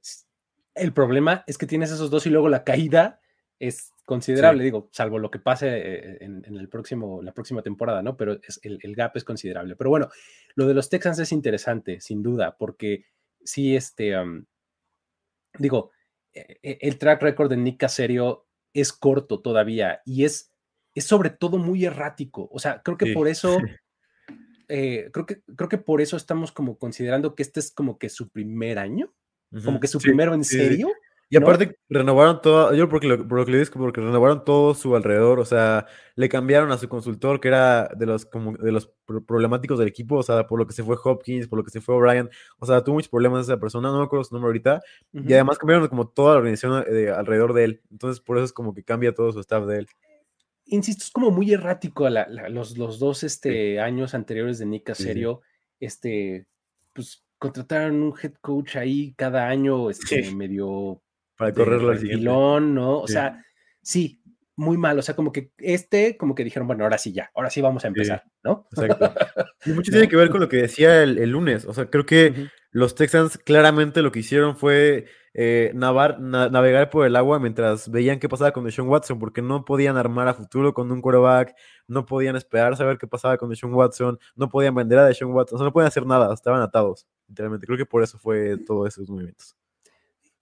El problema es que tienes esos dos y luego la caída es considerable, digo, salvo lo que pase eh, en, el próximo, la próxima temporada, ¿no? Pero es, el, gap es considerable. Pero bueno, lo de los Texans es interesante, sin duda, porque sí, este, digo, e, e, el track record de Nick Caserio es corto todavía y es, es sobre todo muy errático. O sea, creo que por eso Eh, creo, que, creo que por eso estamos como considerando que este es como que su primer año, como que su primero en serio.
Y aparte renovaron todo, yo porque lo, por lo que le digo, porque renovaron todo su alrededor, o sea, le cambiaron a su consultor que era de los como de los problemáticos del equipo, o sea, por lo que se fue Hopkins, por lo que se fue O'Brien, o sea, tuvo muchos problemas esa persona, no me acuerdo su nombre ahorita, y además cambiaron como toda la organización de, alrededor de él, entonces por eso es como que cambia todo su staff de él
insisto, es como muy errático a los, los, dos este, años anteriores de Nick Caserio. Este, pues contrataron un head coach ahí cada año, este, medio.
Para correrlo al
siguiente. ¿no? O sea, sí, muy mal. O sea, como que este, como que dijeron, bueno, ahora sí ya, ahora sí vamos a empezar, ¿no? Exacto.
Y mucho tiene que ver con lo que decía el, lunes. O sea, creo que los Texans claramente lo que hicieron fue eh, navegar por el agua mientras veían qué pasaba con Deshaun Watson, porque no podían armar a futuro con un quarterback, no podían esperar saber qué pasaba con Deshaun Watson, no podían vender a Deshaun Watson, no podían hacer nada, estaban atados, literalmente. Creo que por eso fue todos esos movimientos.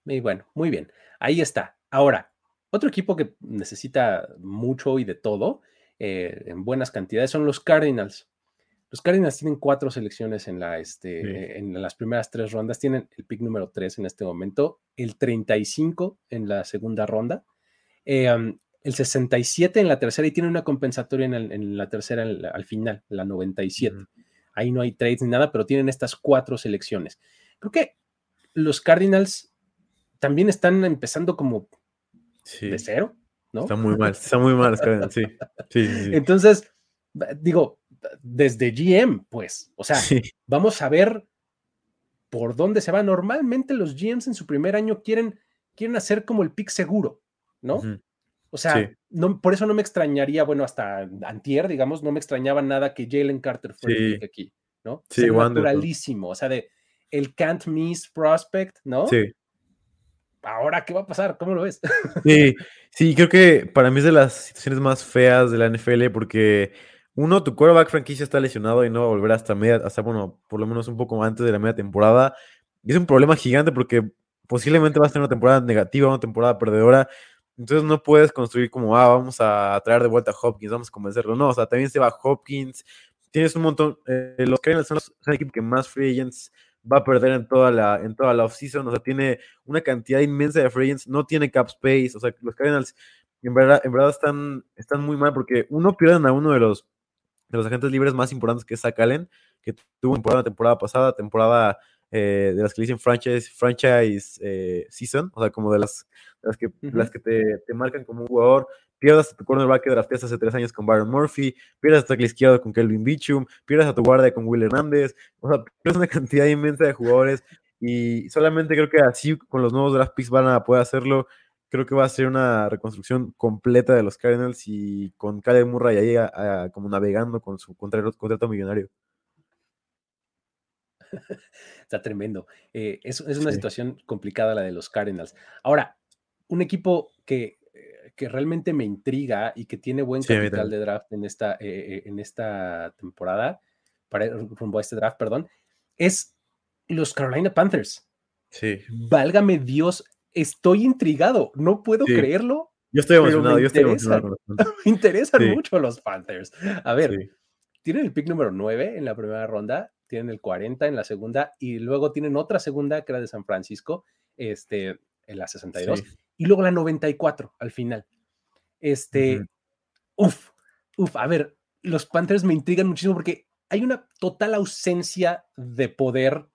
Y bueno, muy bien, ahí está. Ahora, otro equipo que necesita mucho y de todo, eh, en buenas cantidades, son los Cardinals. Los Cardinals tienen cuatro selecciones en, la, este, en las primeras tres rondas. Tienen el pick número tres en este momento, el 35 en la segunda ronda, eh, el 67 en la tercera y tienen una compensatoria en, la tercera al final, la 97. Ahí no hay trades ni nada, pero tienen estas cuatro selecciones. Creo que los Cardinals también están empezando como de cero, ¿no?
Está muy mal, está muy mal, sí. sí, sí.
Entonces, digo, desde GM, pues, o sea, vamos a ver por dónde se va. Normalmente los GMs en su primer año quieren, quieren hacer como el pick seguro, ¿no? O sea, no, por eso no me extrañaría, bueno, hasta antier, digamos, no me extrañaba nada que Jalen Carter fuera el pick aquí, ¿no? Sí, naturalísimo, o sea, de el can't miss prospect, ¿no? Sí. Ahora, ¿qué va a pasar? ¿Cómo lo ves?
Sí, sí, creo que para mí es de las situaciones más feas de la NFL porque uno, tu quarterback franquicia está lesionado y no va a volver hasta media, hasta bueno, por lo menos un poco antes de la media temporada. Y es un problema gigante porque posiblemente vas a tener una temporada negativa, una temporada perdedora. Entonces no puedes construir como, ah, vamos a traer de vuelta a Hopkins, vamos a convencerlo. No, o sea, también se va Hopkins. Tienes un montón. Eh, los Cardinals son, el equipo que más free agents va a perder en toda la, en toda la offseason. O sea, tiene una cantidad inmensa de free agents, no tiene cap space. O sea, los Cardinals en verdad, en verdad están, están muy mal porque uno pierden a uno de los de los agentes libres más importantes que es Zach Allen, que tuvo temporada, temporada pasada, temporada eh, de las que le dicen franchise, franchise eh, season, o sea, como de las, las que, las que te, te, marcan como un jugador. Pierdas a tu cornerback que drafteaste hace tres años con Byron Murphy, pierdas a tu izquierdo con Kelvin Beachum, pierdas a tu guardia con Will Hernández, o sea, pierdes una cantidad inmensa de jugadores y solamente creo que así con los nuevos draft picks van a poder hacerlo creo que va a ser una reconstrucción completa de los Cardinals y con Caleb Murray ahí como navegando con su contrato, contrato millonario.
Está tremendo. Eh, es, una situación complicada la de los Cardinals. Ahora, un equipo que, eh, que realmente me intriga y que tiene buen capital de draft en esta, eh, en esta temporada, para, rumbo a este draft, perdón, es los Carolina Panthers.
Sí.
Válgame Dios, estoy intrigado, no puedo creerlo.
Yo estoy emocionado, yo estoy emocionado.
me interesan mucho los Panthers. A ver, tienen el pick número 9 en la primera ronda, tienen el 40 en la segunda y luego tienen otra segunda que era de San Francisco, este, en la 62 y luego la 94 al final. Este, uff, uff, a ver, los Panthers me intrigan muchísimo porque hay una total ausencia de poder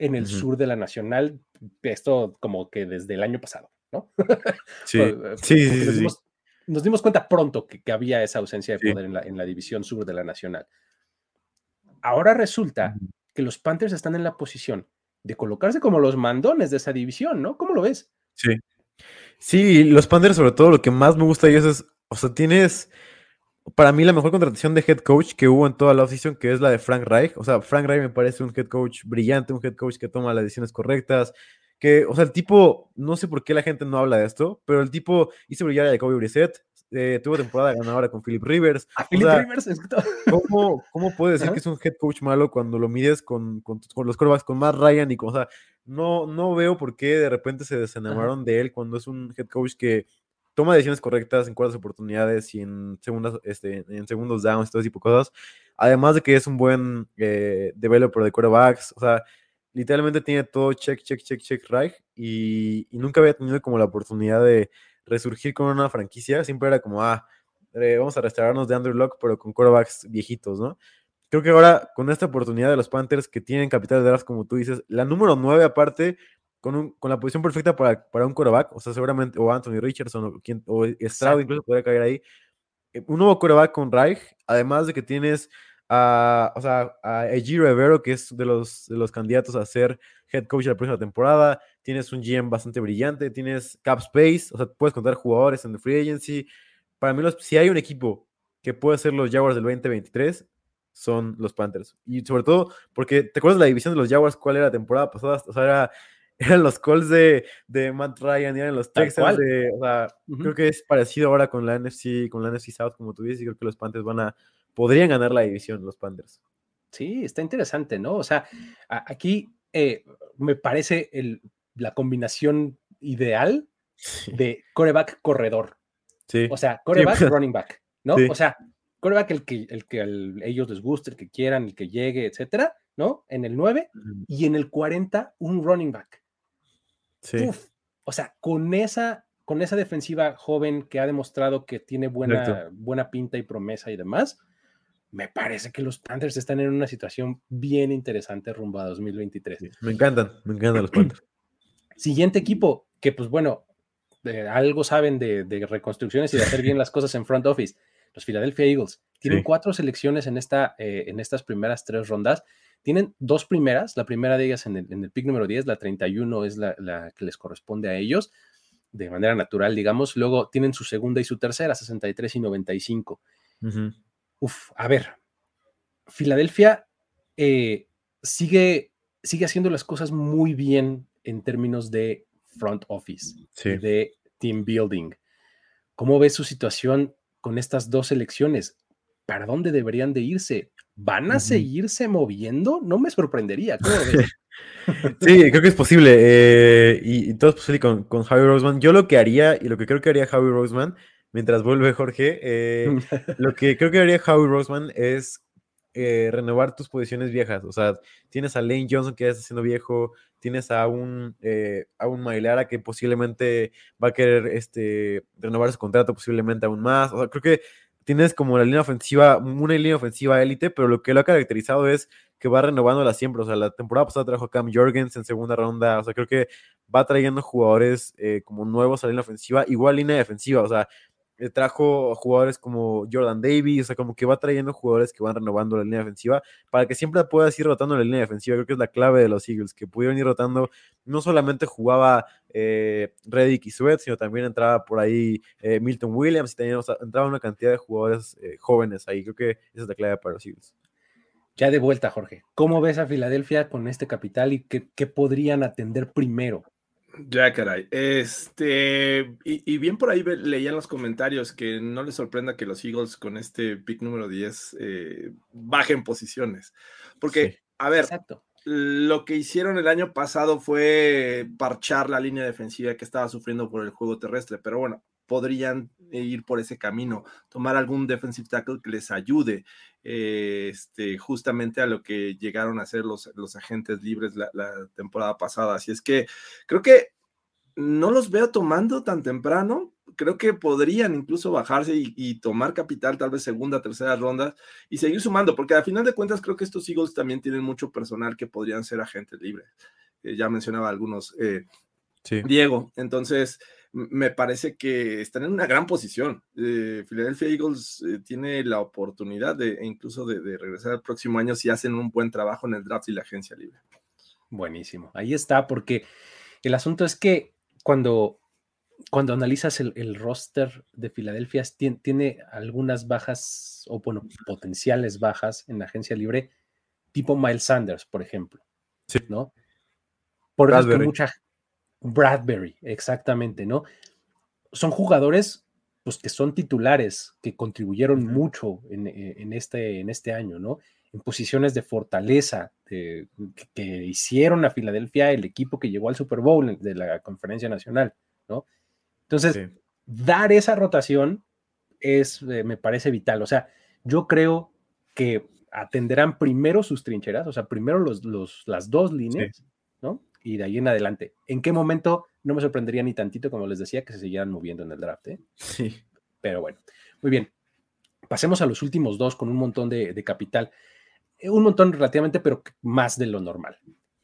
en el sur de la Nacional, esto como que desde el año pasado, ¿no?
Sí, eh, sí, sí,
nos, dimos, cuenta pronto que, había esa ausencia de poder en la, división sur de la Nacional. Ahora resulta que los Panthers están en la posición de colocarse como los mandones de esa división, ¿no? ¿Cómo lo ves?
Sí. Sí, los Panthers sobre todo lo que más me gusta de ellos es, o sea, tienes para mí la mejor contratación de head coach que hubo en toda la offseason, que es la de Frank Reich. O sea, Frank Reich me parece un head coach brillante, un head coach que toma las decisiones correctas, que, o sea, el tipo, no sé por qué la gente no habla de esto, pero el tipo hizo brillar a Jacoby Brissett, eh, tuvo temporada ganadora con Philip Rivers.
¿A Philip Rivers?
¿cómo, ¿Cómo puede decir que es un head coach malo cuando lo mides con, con, los corebacks, con Matt Ryan y con, o sea, no, no veo por qué de repente se desenamoraron de él cuando es un head coach que toma decisiones correctas en cuartas oportunidades y en, segundas, este, en segundos downs, todo ese tipo de cosas. Además de que es un buen eh, developer de quarterbacks, o sea, literalmente tiene todo check, check, check, check, right. Y, nunca había tenido como la oportunidad de resurgir con una franquicia. Siempre era como, ah, eh, vamos a restaurarnos de Andrew Locke, pero con quarterbacks viejitos, ¿no? Creo que ahora, con esta oportunidad de los Panthers que tienen capital de draft, como tú dices, la número 9 aparte, con, con, la posición perfecta para, para, un quarterback, o sea, seguramente, o Anthony Richardson, o, quien, o Stroud incluso podría caer ahí. Eh, un nuevo quarterback con Reich, además de que tienes a, o sea, a Eji Rivero, que es de los, de los candidatos a ser head coach de la próxima temporada. Tienes un GM bastante brillante, tienes cap space, o sea, puedes contar jugadores en el free agency. Para mí, los, si hay un equipo que puede ser los Jaguars del 2023, son los Panthers. Y sobre todo, porque te acuerdas de la división de los Jaguars, cuál era la temporada pasada, o sea, era eran los Colts de, de Matt Ryan, eran los Texans de, o sea, creo que es parecido ahora con la NFC, con la NFC South, como tú dices, y creo que los Panthers van a, podrían ganar la división, los Panthers.
Sí, está interesante, ¿no? O sea, aquí eh, me parece el, la combinación ideal de coreback corredor. Sí. O sea, coreback running back, ¿no? O sea, coreback el que, el que ellos les guste, el que quieran, el que llegue, etcétera, ¿no? En el 9 y en el 40 un running back. Sí. o sea, con esa, con esa defensiva joven que ha demostrado que tiene buena, buena pinta y promesa y demás, me parece que los Panthers están en una situación bien interesante rumbo a 2023.
me encantan, me encantan los Panthers.
Siguiente equipo, que pues bueno, algo saben de, reconstrucciones y de hacer bien las cosas en front office. Los Philadelphia Eagles tienen cuatro selecciones en, esta, eh, en estas primeras tres rondas. Tienen dos primeras, la primera de ellas en el, pick número 10, la 31 es la, que les corresponde a ellos, de manera natural, digamos. Luego tienen su segunda y su tercera, 63 y 95. Uf, a ver, Filadelfia eh, sigue, sigue haciendo las cosas muy bien en términos de front office, de team building. ¿Cómo ves su situación con estas dos elecciones? ¿Para dónde deberían de irse? ¿Van a seguirse moviendo? No me sorprendería.
sí, creo que es posible. Eh, y, todo es posible con, con Javi Roseman. Yo lo que haría, y lo que creo que haría Javi Roseman, mientras vuelve Jorge, eh, lo que creo que haría Javi Roseman es eh, renovar tus posiciones viejas. O sea, tienes a Lane Johnson que ya está siendo viejo, tienes a un, eh, a un Mailara que posiblemente va a querer este, renovar su contrato, posiblemente aún más. O sea, creo que tienes como la línea ofensiva, una línea ofensiva élite, pero lo que lo ha caracterizado es que va renovándola siempre. O sea, la temporada pasada trajo a Cam Jorgens en segunda ronda. O sea, creo que va trayendo jugadores eh, como nuevos a la línea ofensiva, igual línea defensiva. O sea, eh, trajo jugadores como Jordan Davis, o sea, como que va trayendo jugadores que van renovando la línea defensiva para que siempre puedas ir rotando la línea defensiva. Creo que es la clave de los Eagles, que pudieron ir rotando. No solamente jugaba eh, Reddick y Sweat, sino también entraba por ahí eh, Milton Williams y también entraba una cantidad de jugadores eh, jóvenes ahí. Creo que esa es la clave para los Eagles.
Ya de vuelta, Jorge. ¿Cómo ves a Filadelfia con este capital y qué podrían atender primero?
Ya, caray. Este, y, bien por ahí leían los comentarios que no les sorprenda que los Eagles con este pick número 10 eh, bajen posiciones. Porque, a ver, lo que hicieron el año pasado fue parchar la línea defensiva que estaba sufriendo por el juego terrestre, pero bueno, podrían ir por ese camino, tomar algún defensive tackle que les ayude eh, este, justamente a lo que llegaron a hacer los, los agentes libres la, temporada pasada. Así es que creo que no los veo tomando tan temprano. Creo que podrían incluso bajarse y, tomar capital, tal vez segunda, tercera ronda, y seguir sumando, porque al final de cuentas creo que estos Eagles también tienen mucho personal que podrían ser agentes libres. Eh, ya mencionaba algunos, eh, Diego. Entonces, me parece que están en una gran posición. Eh, Philadelphia Eagles eh, tiene la oportunidad de e incluso de, regresar el próximo año si hacen un buen trabajo en el draft y la agencia libre.
Buenísimo. Ahí está, porque el asunto es que cuando, cuando analizas el, roster de Filadelfia, tiene, tiene, algunas bajas, o bueno, potenciales bajas en la agencia libre, tipo Miles Sanders, por ejemplo. Sí. ¿No? Por eso que mucha, Bradbury, exactamente, ¿no? Son jugadores pues, que son titulares, que contribuyeron mucho eh, en, este, en este año, ¿no? En posiciones de fortaleza, que, hicieron a Filadelfia el equipo que llegó al Super Bowl de la Conferencia Nacional, ¿no? Entonces, dar esa rotación es, eh, me parece vital. O sea, yo creo que atenderán primero sus trincheras, o sea, primero los, las dos líneas. Y de ahí en adelante. ¿En qué momento? No me sorprendería ni tantito, como les decía, que se siguieran moviendo en el draft. ¿eh?
Sí.
Pero bueno, muy bien. Pasemos a los últimos dos con un montón de, capital. Eh, un montón relativamente, pero más de lo normal.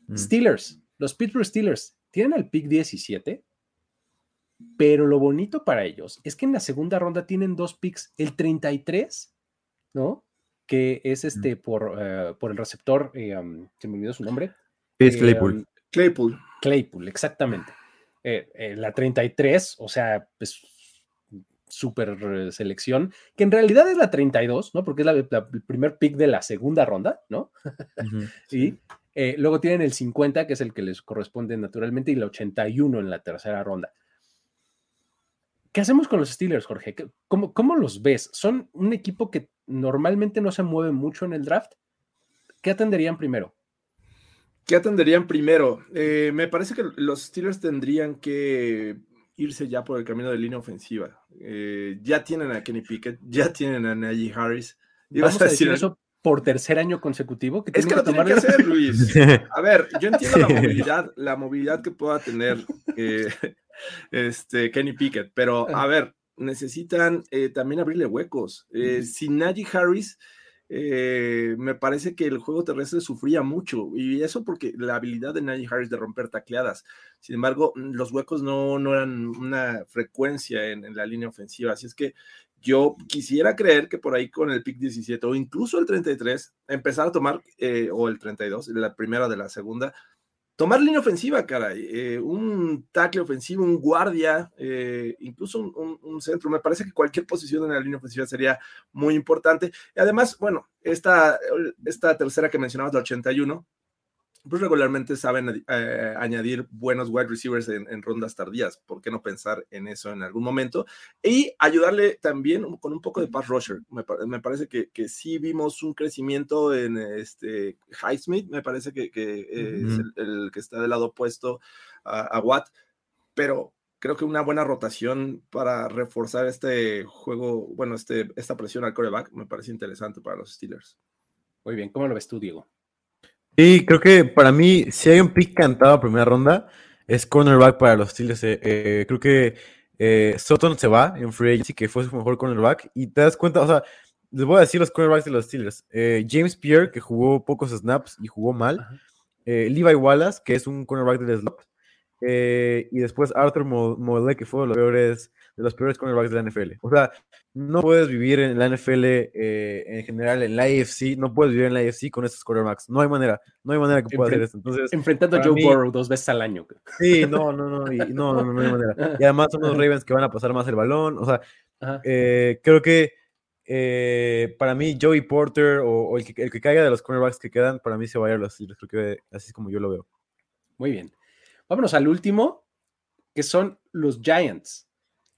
Mm. Steelers, los Pittsburgh Steelers, tienen el pick 17, pero lo bonito para ellos es que en la segunda ronda tienen dos picks, el 33, ¿no? Que es mm. este por, eh, por el receptor, se me olvidó su nombre.
Claypool.
Claypool.
Claypool, exactamente. Eh, eh, la 33, o sea, pues súper selección, que en realidad es la 32, ¿no? Porque es el primer pick de la segunda ronda, ¿no? y eh, luego tienen el 50, que es el que les corresponde naturalmente, y el 81 en la tercera ronda. ¿Qué hacemos con los Steelers, Jorge? ¿Cómo, ¿Cómo, los ves? ¿Son un equipo que normalmente no se mueve mucho en el draft? ¿Qué atenderían primero?
¿Qué atenderían primero? Eh, me parece que los Steelers tendrían que irse ya por el camino de línea ofensiva. Eh, ya tienen a Kenny Pickett, ya tienen a Najee Harris.
¿Y vas a decir, eso por tercer año consecutivo?
Que es que lo tienen que hacer, Luis. A ver, yo entiendo la movilidad, la movilidad que pueda tener eh, este, Kenny Pickett, pero a ver, necesitan eh, también abrirle huecos. sin Najee Harris eh, me parece que el juego terrestre sufría mucho y eso porque la habilidad de Najee Harris de romper tacleadas. Sin embargo, mm, los huecos no, no eran una frecuencia en, la línea ofensiva. Así es que yo quisiera creer que por ahí con el pick 17 o incluso el 33 empezar a tomar, eh, o el 32, la primera de la segunda, tomar línea ofensiva, caray, eh, un tackle ofensivo, un guardia, eh, incluso un, centro. Me parece que cualquier posición en la línea ofensiva sería muy importante. Y además, bueno, esta, esta tercera que mencionabas, la 81, pues regularmente saben eh, añadir buenos wide receivers en, rondas tardías. ¿Por qué no pensar en eso en algún momento? Y ayudarle también con un poco de pass rusher. Me, parece que, que, sí vimos un crecimiento en este Highsmith, me parece que, es el, que está del lado opuesto a, Watt, pero creo que una buena rotación para reforzar este juego, bueno, este, esta presión al coreback me parece interesante para los Steelers.
Muy bien, ¿cómo lo ves tú, Diego?
Sí, creo que para mí, si hay un pick cantado a primera ronda, es cornerback para los Steelers. Eh, eh, creo que eh, Sutton se va en free agency, que fue su mejor cornerback, y te das cuenta, o sea, les voy a decir los cornerbacks de los Steelers. James Pierre, que jugó pocos snaps y jugó mal. Levi Wallace, que es un cornerback del slot. Y después Arthur Modele, que fue de los peores de los peores cornerbacks de la NFL. O sea, no puedes vivir en la NFL eh, en general, en la AFC, no puedes vivir en la AFC con estos cornerbacks. No hay manera, no hay manera que pueda hacer esto. Entonces,
Enfrentando a Joe Burrow dos veces al año.
Sí, no, no, no, no, no, no, hay manera. Y además son los Ravens que van a pasar más el balón. O sea, eh, creo que eh, para mí Joey Porter o, el, que, el, que, caiga de los cornerbacks que quedan, para mí se va a ir a los Creo que así es como yo lo veo.
Muy bien. Vámonos al último, que son los Giants.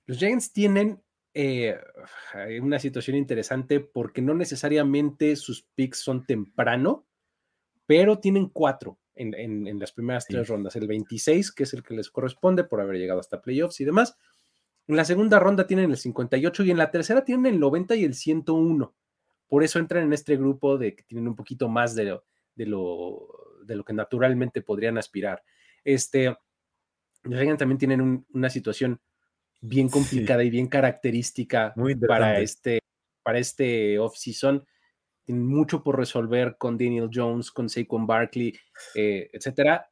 Los Giants tienen eh, una situación interesante porque no necesariamente sus picks son temprano, pero tienen cuatro en, las primeras tres rondas. El 26, que es el que les corresponde por haber llegado hasta playoffs y demás. En la segunda ronda tienen el 58 y en la tercera tienen el 90 y el 101. Por eso entran en este grupo de que tienen un poquito más de lo, de lo, de lo que naturalmente podrían aspirar. Este, los Giants también tienen una situación bien complicada y bien característica para este, para este off-season. Tienen mucho por resolver con Daniel Jones, con Saquon Barkley, eh, etcétera.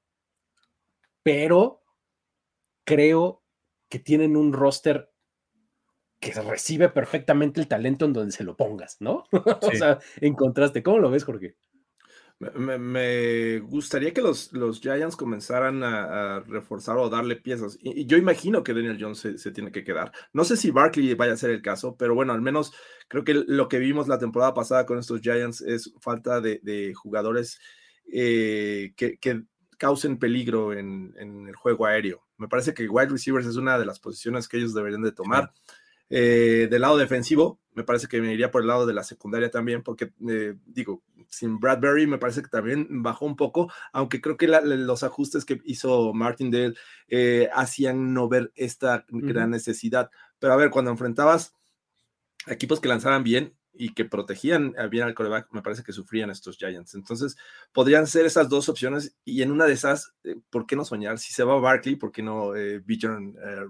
Pero creo que tienen un roster que recibe perfectamente el talento en donde se lo pongas, ¿no? o sea, en contraste. ¿Cómo lo ves, Jorge?
Me, gustaría que los, los Giants comenzaran a, reforzar o darle piezas. Y, yo imagino que Daniel Jones se, tiene que quedar. No sé si Barkley vaya a ser el caso, pero bueno, al menos creo que lo que vimos la temporada pasada con estos Giants es falta de, jugadores eh, que, causen peligro en, el juego aéreo. Me parece que wide receivers es una de las posiciones que ellos deberían de tomar. Eh, del lado defensivo, me parece que me iría por el lado de la secundaria también, porque eh, digo, sin Bradbury me parece que también bajó un poco, aunque creo que los ajustes que hizo Martindale eh, hacían no ver esta gran necesidad. Pero a ver, cuando enfrentabas equipos que lanzaban bien y que protegían bien al coreback, me parece que sufrían estos Giants. Entonces, podrían ser esas dos opciones y en una de esas, eh, ¿por qué no soñar? Si se va Barkley, ¿por qué no eh,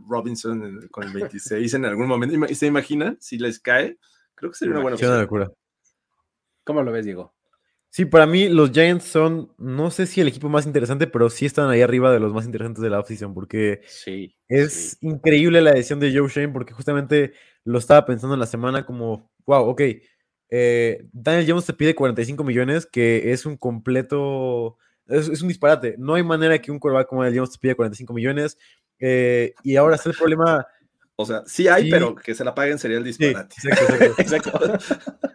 Robinson con el 26 en algún momento? ¿Se imaginan si les cae? Creo que sería una buena opción.
¿Cómo lo ves, Diego?
Sí, para mí los Giants son, no sé si el equipo más interesante, pero sí están ahí arriba de los más interesantes de la offseason, porque
sí,
es increíble la decisión de Joe Shane, porque justamente lo estaba pensando en la semana como, wow, ok, eh, Daniel Jones te pide 45 millones, que es un completo, es, un disparate. No hay manera que un quarterback como Daniel Jones te pida 45 millones, eh, y ahora está el problema
o sea, sí hay, pero que se la paguen sería el disparate.
exacto,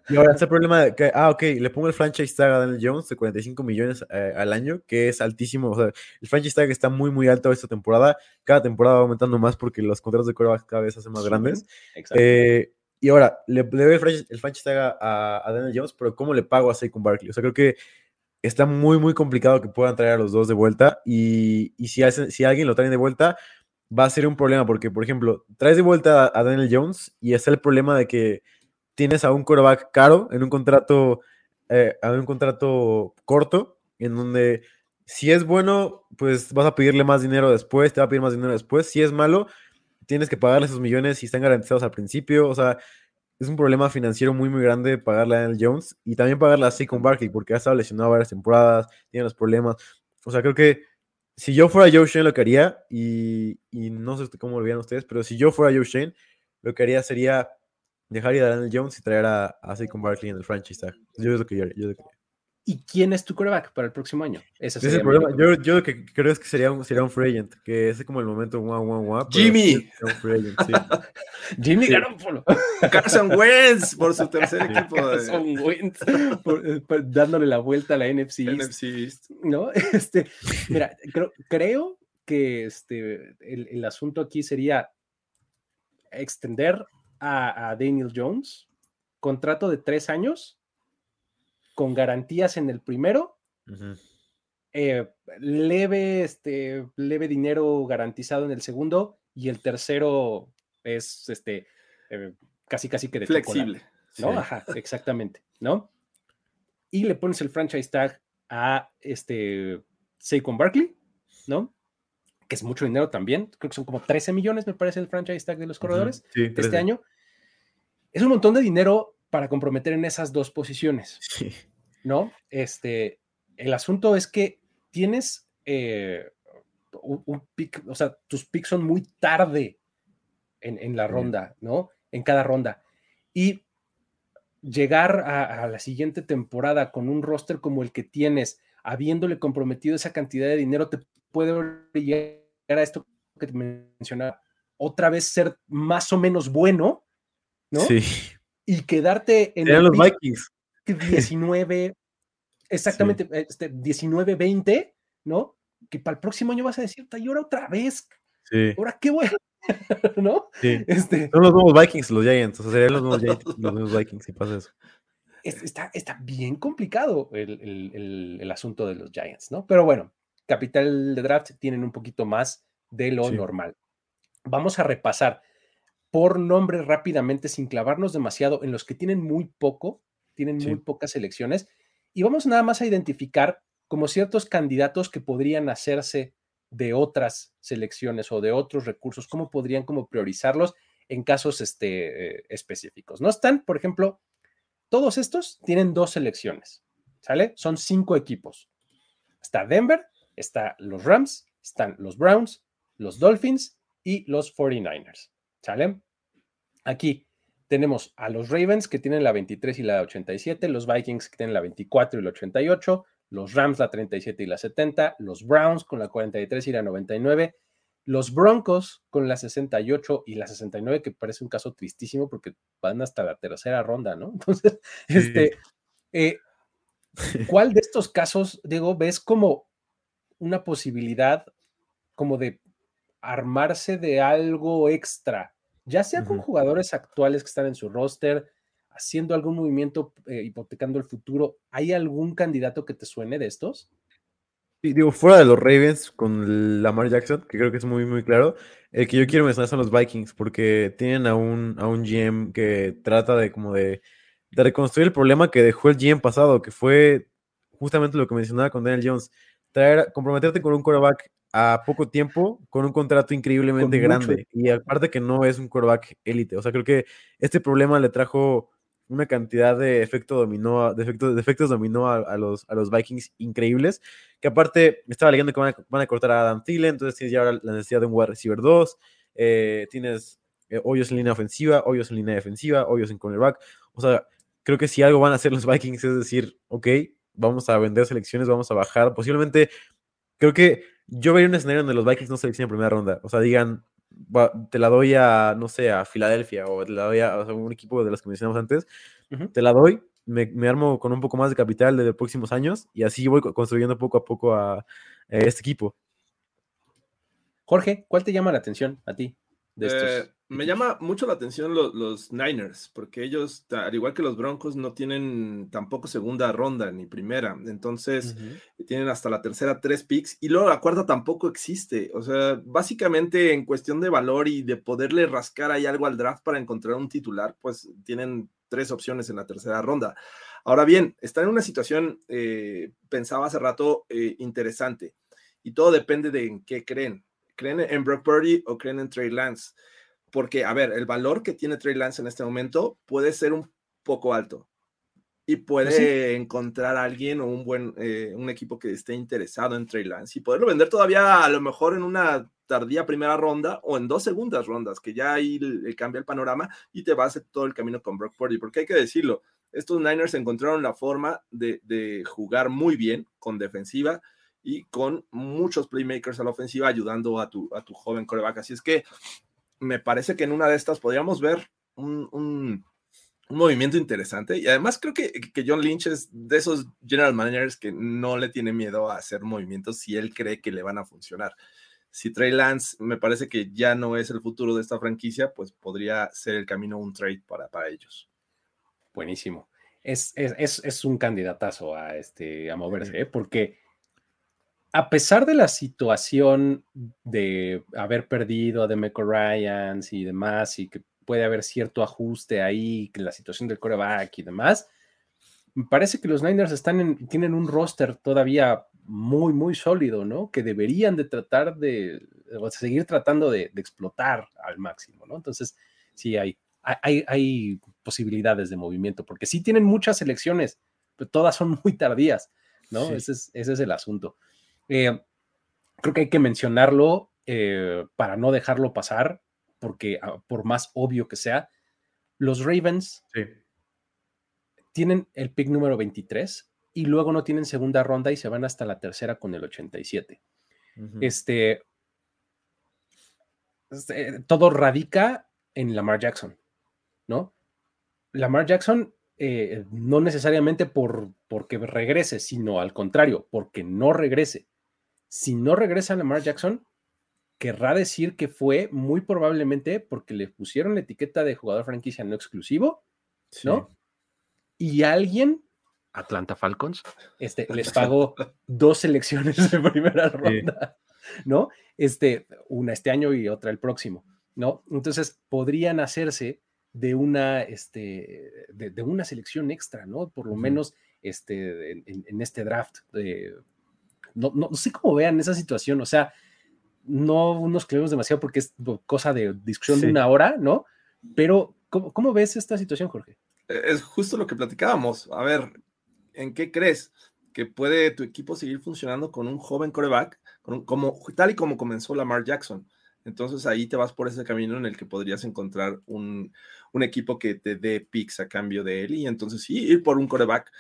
Y ahora está el problema de que, ah, ok, le pongo el franchise tag a Daniel Jones de 45 millones eh, al año, que es altísimo. O sea, el franchise tag está muy, muy alto esta temporada. Cada temporada va aumentando más porque los contratos de quarterback cada vez se hacen más grandes. Eh, y ahora, le, doy el franchise, tag a, Daniel Jones, pero ¿cómo le pago a Saquon Barkley? O sea, creo que está muy, muy complicado que puedan traer a los dos de vuelta. Y, y si, si alguien lo trae de vuelta, va a ser un problema porque, por ejemplo, traes de vuelta a Daniel Jones y está el problema de que tienes a un quarterback caro en un contrato, eh, un contrato corto, en donde si es bueno, pues vas a pedirle más dinero después, te va a pedir más dinero después. Si es malo, tienes que pagarle esos millones y están garantizados al principio. O sea, es un problema financiero muy, muy grande pagarle a Daniel Jones y también pagarle a Saquon Barkley porque ha estado lesionado varias temporadas, tiene los problemas. O sea, creo que si yo fuera Joe Shane lo que haría, y, no sé cómo lo veían ustedes, pero si yo fuera Joe Shane, lo que haría sería dejar ir a Daniel Jones y traer a, a Barkley en el franchise. Yo es lo que yo, yo,
¿Y quién es tu quarterback para el próximo año?
Ese es el problema. Yo, yo, lo que creo es que sería un, sería un free agent, que ese es como el momento one, one, one,
Jimmy.
Jimmy Garoppolo.
Carson Wentz por su tercer equipo.
Carson Wentz eh, dándole la vuelta a la NFC East. ¿No? Este, mira, creo, creo que este, el, el, asunto aquí sería extender a, a Daniel Jones, contrato de tres años con garantías en el primero, eh, leve, este, leve dinero garantizado en el segundo y el tercero es este, eh, casi casi que de
flexible.
¿no? Ajá, exactamente, ¿no? Y le pones el franchise tag a este Saquon Barkley, ¿no? Que es mucho dinero también, creo que son como 13 millones, me parece, el franchise tag de los corredores de este año. Es un montón de dinero para comprometer en esas dos posiciones. ¿No? Este, el asunto es que tienes eh, un, pick, o sea, tus picks son muy tarde en, la ronda, ¿no? En cada ronda. Y llegar a, la siguiente temporada con un roster como el que tienes, habiéndole comprometido esa cantidad de dinero, te puede llegar a esto que te mencionaba, otra vez ser más o menos bueno, ¿no?
Sí
y quedarte
en los Vikings.
19, exactamente, este, 19, 20, ¿no? Que para el próximo año vas a decir, y ahora otra vez. Sí. Ahora qué bueno, ¿no?
Sí. Este, Son los nuevos Vikings, los Giants, o sea, serían los nuevos, Giants, los nuevos Vikings si pasa eso.
Está, está bien complicado el, el, el, asunto de los Giants, ¿no? Pero bueno, capital de draft tienen un poquito más de lo normal. Vamos a repasar por nombre rápidamente, sin clavarnos demasiado, en los que tienen muy poco, tienen muy pocas elecciones, y vamos nada más a identificar como ciertos candidatos que podrían hacerse de otras selecciones o de otros recursos, cómo podrían como priorizarlos en casos este, eh, específicos. No están, por ejemplo, todos estos tienen dos selecciones, ¿sale? Son cinco equipos. Está Denver, está los Rams, están los Browns, los Dolphins y los 49ers. ¿Sale? Aquí tenemos a los Ravens que tienen la 23 y la 87, los Vikings que tienen la 24 y la 88, los Rams la 37 y la 70, los Browns con la 43 y la 99, los Broncos con la 68 y la 69, que parece un caso tristísimo porque van hasta la tercera ronda, ¿no? Entonces, este, eh, ¿cuál de estos casos, Diego, ves como una posibilidad como de armarse de algo extra, ya sea con jugadores actuales que están en su roster, haciendo algún movimiento eh, hipotecando el futuro, ¿hay algún candidato que te suene de estos?
Sí, digo, fuera de los Ravens con Lamar Jackson, que creo que es muy, muy claro, el que yo quiero mencionar son los Vikings, porque tienen a un, a un GM que trata de como de, de reconstruir el problema que dejó el GM pasado, que fue justamente lo que mencionaba con Daniel Jones, traer, comprometerte con un quarterback a poco tiempo con un contrato increíblemente grande. Y aparte que no es un quarterback élite. O sea, creo que este problema le trajo una cantidad de efecto dominó, de efectos, de efectos dominó a, los, a los Vikings increíbles. Que aparte estaba leyendo que van a, cortar a Adam Thielen, entonces tienes ya ahora la necesidad de un wide receiver 2. Eh, tienes eh, hoyos en línea ofensiva, hoyos en línea defensiva, hoyos en cornerback. O sea, creo que si algo van a hacer los Vikings es decir, ok, vamos a vender selecciones, vamos a bajar. Posiblemente, creo que yo vería un escenario donde los Vikings no seleccionen en primera ronda. O sea, digan, te la doy a, no sé, a Filadelfia o te la doy a, un equipo de los que mencionamos antes. Te la doy, me, armo con un poco más de capital de los próximos años y así voy construyendo poco a poco a, este equipo.
Jorge, ¿cuál te llama la atención a ti? De estos?
Me llama mucho la atención los, Niners, porque ellos, al igual que los Broncos, no tienen tampoco segunda ronda ni primera. Entonces, tienen hasta la tercera tres picks y luego la cuarta tampoco existe. O sea, básicamente en cuestión de valor y de poderle rascar ahí algo al draft para encontrar un titular, pues tienen tres opciones en la tercera ronda. Ahora bien, están en una situación, eh, pensaba hace rato, eh, interesante. Y todo depende de en qué creen. ¿Creen en Brock Purdy o creen en Trey Lance? Porque, a ver, el valor que tiene Trey Lance en este momento puede ser un poco alto y puede encontrar a alguien o un buen eh, un equipo que esté interesado en Trey Lance y poderlo vender todavía a lo mejor en una tardía primera ronda o en dos segundas rondas, que ya ahí le, cambia el panorama y te va a hacer todo el camino con Brock Purdy, porque hay que decirlo, estos Niners encontraron la forma de, jugar muy bien con defensiva y con muchos playmakers a la ofensiva ayudando a tu, a tu joven coreback. Así es que me parece que en una de estas podríamos ver un, movimiento interesante. Y además creo que, que, John Lynch es de esos general managers que no le tiene miedo a hacer movimientos si él cree que le van a funcionar. Si Trey Lance me parece que ya no es el futuro de esta franquicia, pues podría ser el camino un trade para, para ellos.
Buenísimo. Es, es, un candidatazo a, este, a moverse, ¿eh? porque a pesar de la situación de haber perdido a Demeco Ryans y demás, y que puede haber cierto ajuste ahí, que la situación del coreback y demás, me parece que los Niners están en, tienen un roster todavía muy, muy sólido, ¿no? Que deberían de tratar de, seguir tratando de, explotar al máximo, ¿no? Entonces, sí hay, hay, hay posibilidades de movimiento, porque sí tienen muchas selecciones, pero todas son muy tardías, ¿no? Ese, es, ese es el asunto. Eh, creo que hay que mencionarlo eh, para no dejarlo pasar, porque ah, por más obvio que sea, los Ravens tienen el pick número 23 y luego no tienen segunda ronda y se van hasta la tercera con el 87. Este, este, todo radica en Lamar Jackson, ¿no? Lamar Jackson eh, no necesariamente por porque regrese, sino al contrario, porque no regrese si no regresa Lamar Jackson, querrá decir que fue muy probablemente porque le pusieron la etiqueta de jugador franquicia no exclusivo, ¿no? Y alguien, Atlanta Falcons, este, les pagó dos selecciones de primera ronda, ¿no? Este, una este año y otra el próximo, ¿no? Entonces podrían hacerse de una, este, de, una selección extra, ¿no? Por lo menos este, en, este draft de no, no, sé cómo vean esa situación, o sea, no nos creemos demasiado porque es cosa de discusión de una hora, ¿no? Pero, ¿cómo, ves esta situación, Jorge?
Es justo lo que platicábamos. A ver, ¿en qué crees que puede tu equipo seguir funcionando con un joven coreback, como, tal y como comenzó Lamar Jackson? Entonces ahí te vas por ese camino en el que podrías encontrar un, equipo que te dé picks a cambio de él y entonces sí, ir por un coreback.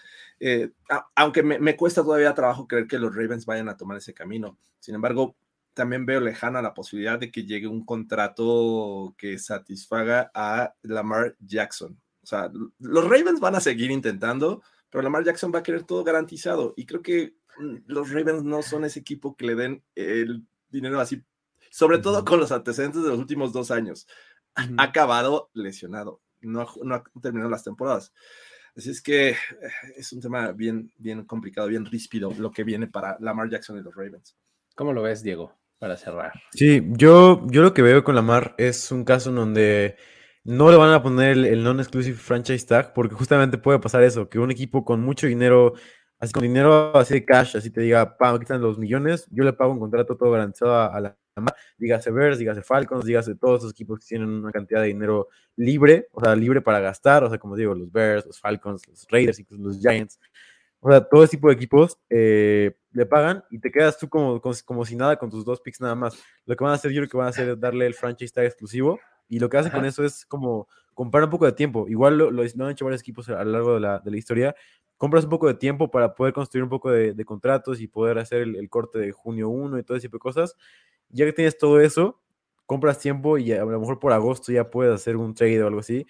Eh, aunque me, cuesta todavía trabajo creer que los Ravens vayan a tomar ese camino. Sin embargo, también veo lejana la posibilidad de que llegue un contrato que satisfaga a Lamar Jackson. O sea, los Ravens van a seguir intentando, pero Lamar Jackson va a querer todo garantizado. Y creo que mm, los Ravens no son ese equipo que le den el dinero así sobre todo con los antecedentes de los últimos dos años. Ha acabado lesionado, no, no ha terminado las temporadas. Así es que eh, es un tema bien, bien complicado, bien ríspido lo que viene para Lamar Jackson y los Ravens.
¿Cómo lo ves, Diego, para cerrar?
Sí, yo, yo lo que veo con Lamar es un caso en donde no le van a poner el, non-exclusive franchise tag porque justamente puede pasar eso, que un equipo con mucho dinero, así con dinero así de cash, así te diga, pa, quitan los millones, yo le pago un contrato todo garantizado a dígase Bears, dígase Falcons, dígase todos esos equipos que tienen una cantidad de dinero libre, o sea, libre para gastar, o sea, como digo, los Bears, los Falcons, los Raiders, incluso los Giants, o sea, todo ese tipo de equipos eh, le pagan y te quedas tú como, como, si nada con tus dos picks nada más. Lo que van a hacer, yo creo que van a hacer es darle el franchise tag exclusivo y lo que hacen con eso es como comprar un poco de tiempo. Igual lo, lo, han hecho varios equipos a lo largo de la, de la, historia. Compras un poco de tiempo para poder construir un poco de, de contratos y poder hacer el, el, corte de junio 1 y todo ese tipo de cosas ya que tienes todo eso, compras tiempo y a lo mejor por agosto ya puedes hacer un trade o algo así.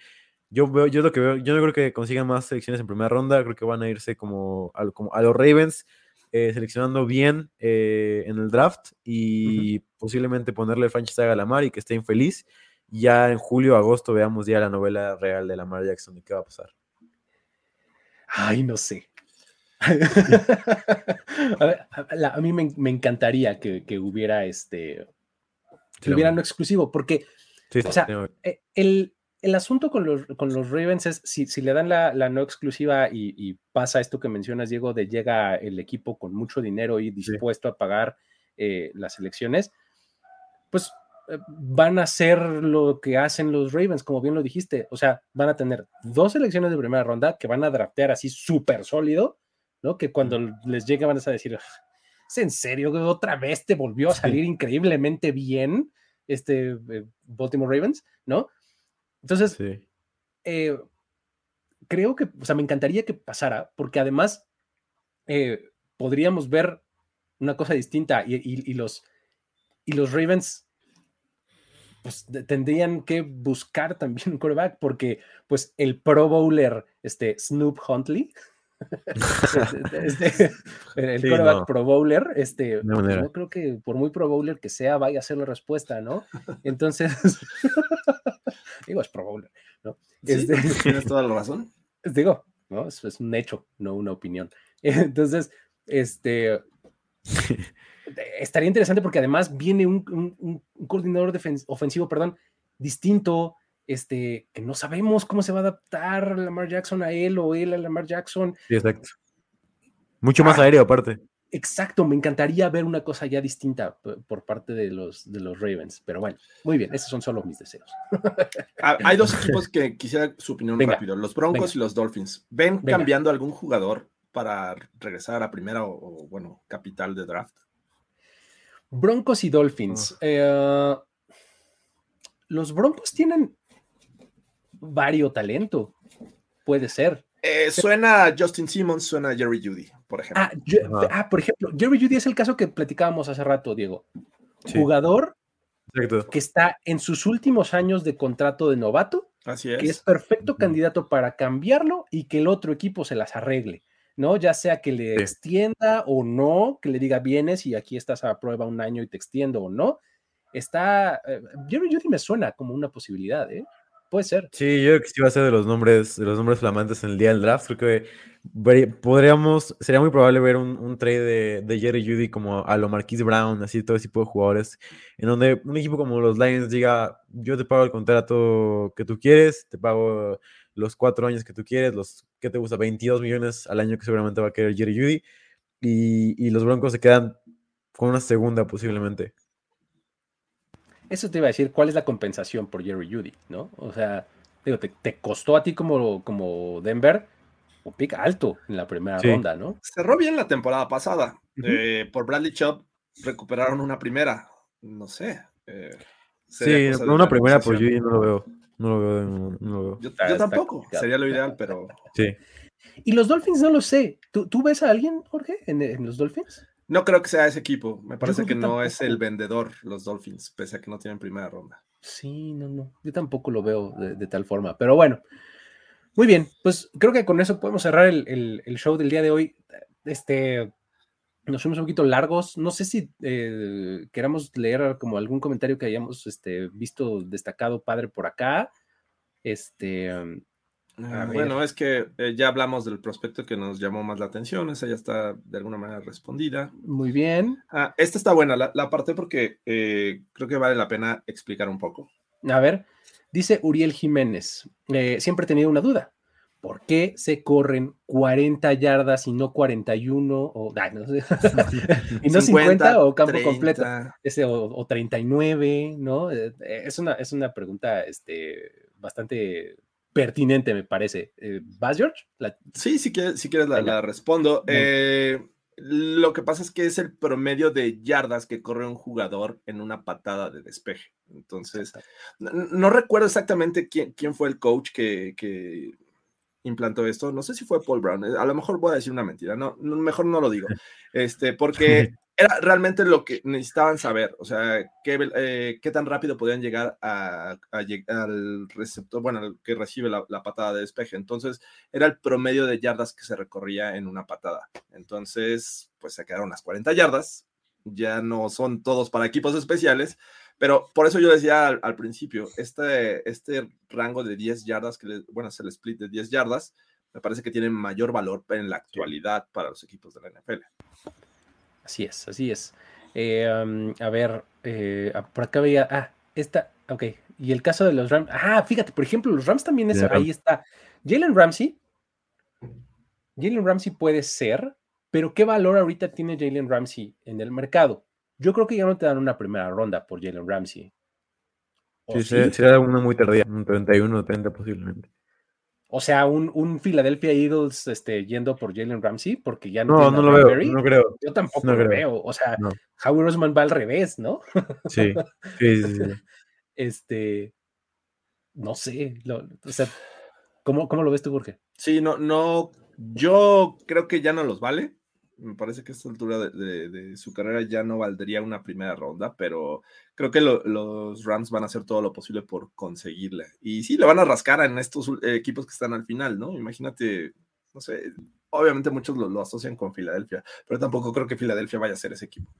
Yo veo, yo lo que veo, yo no creo que consigan más selecciones en primera ronda, creo que van a irse como a, como a los Ravens, eh, seleccionando bien eh, en el draft y posiblemente ponerle el franchise a Lamar y que esté infeliz ya en julio, agosto veamos ya la novela real de Lamar Jackson y qué va a pasar.
Ay, no sé. a, mí me, encantaría que, hubiera este que hubiera no. exclusivo, porque o sea, eh, el, el, asunto con los, con los Ravens es si, si le dan la, la no exclusiva y, pasa esto que mencionas, Diego, de llega el equipo con mucho dinero y dispuesto a pagar eh, las elecciones, pues eh, van a hacer lo que hacen los Ravens, como bien lo dijiste. O sea, van a tener dos elecciones de primera ronda que van a draftear así súper sólido, ¿no? Que cuando les llegue van a decir, ¿es en serio otra vez te volvió a salir increíblemente bien este eh, Baltimore Ravens, ¿no? Entonces, eh, creo que, o sea, me encantaría que pasara, porque además podríamos ver una cosa distinta y, los, y los Ravens pues tendrían que buscar también un quarterback porque pues el Pro Bowler, este Snoop Huntley, este, este, el quarterback Pro Bowler, este, no pues, creo que por muy Pro Bowler que sea vaya a ser la respuesta, ¿no? Entonces, digo, es Pro Bowler, ¿no?
Este, tienes toda la razón.
Digo, ¿no? Es, es un hecho, no una opinión. Entonces, este, estaría interesante porque además viene un, coordinador ofensivo, perdón, distinto, este, que no sabemos cómo se va a adaptar Lamar Jackson a él o él a Lamar Jackson.
Sí, exacto. Mucho más ah, aéreo aparte.
Exacto, me encantaría ver una cosa ya distinta por parte de los, de los Ravens, pero bueno, muy bien, esos son solo mis deseos.
Ah, hay dos equipos que quisiera su opinión rápido, los Broncos y los Dolphins. ¿Ven cambiando algún jugador para regresar a primera o, bueno, capital de draft?
Broncos y Dolphins. Eh, los Broncos tienen vario talento. Puede ser.
Eh, suena Justin Simmons, suena Jerry Judy, por ejemplo.
Ah, ah, por ejemplo, Jerry Judy es el caso que platicábamos hace rato, Diego. Jugador que está en sus últimos años de contrato de novato,
Así es.
que es perfecto candidato para cambiarlo y que el otro equipo se las arregle. ¿no? Ya sea que le extienda o no, que le diga vienes y aquí estás a prueba un año y te extiendo o no. Está, eh, Jerry Judy me suena como una posibilidad, ¿eh? Puede ser.
Sí, yo creo que sí va a ser de los nombres, de los nombres flamantes en el día del draft. Creo que podríamos, sería muy probable ver un, trade de, Jerry Judy como a lo Marquise Brown, así todo ese tipo de jugadores, en donde un equipo como los Lions diga, yo te pago el contrato que tú quieres, te pago los cuatro años que tú quieres, los que te gusta, 22 millones al año que seguramente va a querer Jerry Judy, y, los Broncos se quedan con una segunda posiblemente.
Eso te iba a decir, ¿cuál es la compensación por Jerry Judy? ¿no? O sea, digo, te, costó a ti como, como Denver un pick alto en la primera ronda, ¿no?
Cerró bien la temporada pasada. Eh, por Bradley Chubb recuperaron una primera. No sé. Eh,
sí, una primera por Judy no lo veo. No lo veo. No lo
Yo, tampoco. Sería lo ideal, pero.
Sí.
Y los Dolphins no lo sé. ¿Tú, ves a alguien, Jorge, en, los Dolphins?
No creo que sea ese equipo. Me parece que, no es el vendedor, los Dolphins, pese a que no tienen primera ronda.
Sí, no, no. Yo tampoco lo veo de, tal forma. Pero bueno. Muy bien. Pues creo que con eso podemos cerrar el, show del día de hoy. Este. Nos fuimos un poquito largos. No sé si eh, queramos leer como algún comentario que hayamos este, visto destacado padre por acá. Este.
Ah, bueno, es que eh, ya hablamos del prospecto que nos llamó más la atención, esa ya está de alguna manera respondida.
Muy bien.
Ah, esta está buena, la, la parte porque eh, creo que vale la pena explicar un poco.
A ver, dice Uriel Jiménez, eh, siempre he tenido una duda. ¿Por qué se corren 40 yardas y no 41 o, y no 50, o campo completo? Ese, o, 39, ¿no? Es una, es una pregunta este, bastante pertinente, me parece. Eh, ¿Vas, George?
Sí, si quieres, si quieres la, respondo. Eh, lo que pasa es que es el promedio de yardas que corre un jugador en una patada de despeje. Entonces, no, recuerdo exactamente quién, quién, fue el coach que, que, implantó esto. No sé si fue Paul Brown. A lo mejor voy a decir una mentira. No, mejor no lo digo. Este, porque era realmente lo que necesitaban saber, o sea, qué, eh, qué tan rápido podían llegar a, al receptor, bueno, al que recibe la, patada de despeje. Entonces, era el promedio de yardas que se recorría en una patada. Entonces, pues se quedaron las 40 yardas. Ya no son todos para equipos especiales, Pero por eso yo decía al, principio, este, este rango de 10 yardas, que bueno, es el split de 10 yardas, me parece que tiene mayor valor en la actualidad para los equipos de la NFL.
Así es, así es. Eh, a ver, eh, por acá veía, ah, esta, ok, y el caso de los Rams, ah, fíjate, por ejemplo, los Rams también es, ahí está, Jalen Ramsey, Jalen Ramsey puede ser, pero ¿qué valor ahorita tiene Jalen Ramsey en el mercado? Yo creo que ya no te dan una primera ronda por Jalen Ramsey.
Sí, será una muy tardía, un 31 o 30 posiblemente.
O sea, un, un, Philadelphia Eagles este, yendo por Jalen Ramsey, porque ya
no. No, no lo veo, no creo.
Yo tampoco lo veo. O sea, Howie Roseman va al revés, ¿no?
Sí, sí, sí.
este. No sé. o sea, ¿cómo, ¿cómo, lo ves tú, Jorge?
Sí, no, no. Yo creo que ya no los vale me parece que a esta altura de, su carrera ya no valdría una primera ronda, pero creo que los Rams van a hacer todo lo posible por conseguirla. Y sí, le van a rascar en estos equipos que están al final, ¿no? Imagínate, no sé, obviamente muchos lo, asocian con Filadelfia, pero tampoco creo que Filadelfia vaya a ser ese equipo.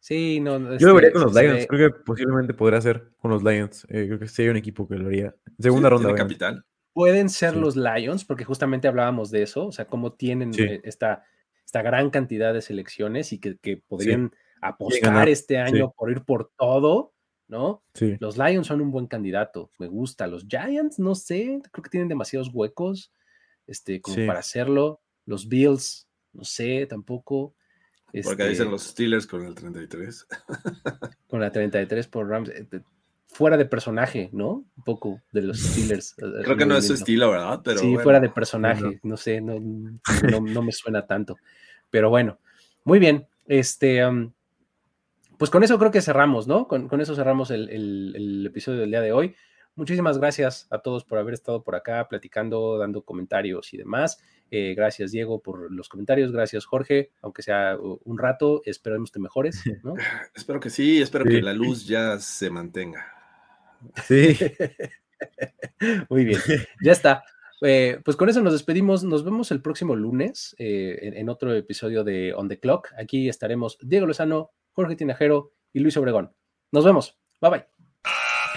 Sí, no.
Yo lo vería con los Lions, creo que posiblemente podría ser con los Lions. Eh, creo que sería un equipo que lo haría. Segunda ronda.
de capital.
Pueden ser los Lions, porque justamente hablábamos de eso, o sea, cómo tienen eh, esta esta gran cantidad de selecciones y que, podrían apostar este año por ir por todo, ¿no? Los Lions son un buen candidato, me gusta. Los Giants, no sé, creo que tienen demasiados huecos este, como para hacerlo. Los Bills, no sé, tampoco.
Porque dicen este los Steelers con el 33.
con la 33 por Rams. Eh, fuera de personaje, ¿no? Un poco de los Steelers.
Eh, Creo que no es su estilo, ¿verdad?
Pero sí, fuera de personaje, no, sé, no, no, me suena tanto. Pero bueno, muy bien. Este, pues con eso creo que cerramos, ¿no? Con, eso cerramos el, episodio del día de hoy. Muchísimas gracias a todos por haber estado por acá platicando, dando comentarios y demás. Eh, gracias, Diego, por los comentarios. Gracias, Jorge, aunque sea un rato. Esperemos te mejores, ¿no?
espero que sí, espero que la luz ya se mantenga.
Sí.
Muy bien, ya está. Eh, pues con eso nos despedimos. Nos vemos el próximo lunes eh, en, otro episodio de On the Clock. Aquí estaremos Diego Lozano, Jorge Tinajero y Luis Obregón. Nos vemos. Bye bye.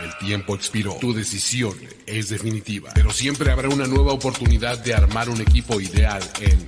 El tiempo expiró. Tu decisión es definitiva. Pero siempre habrá una nueva oportunidad de armar un equipo ideal en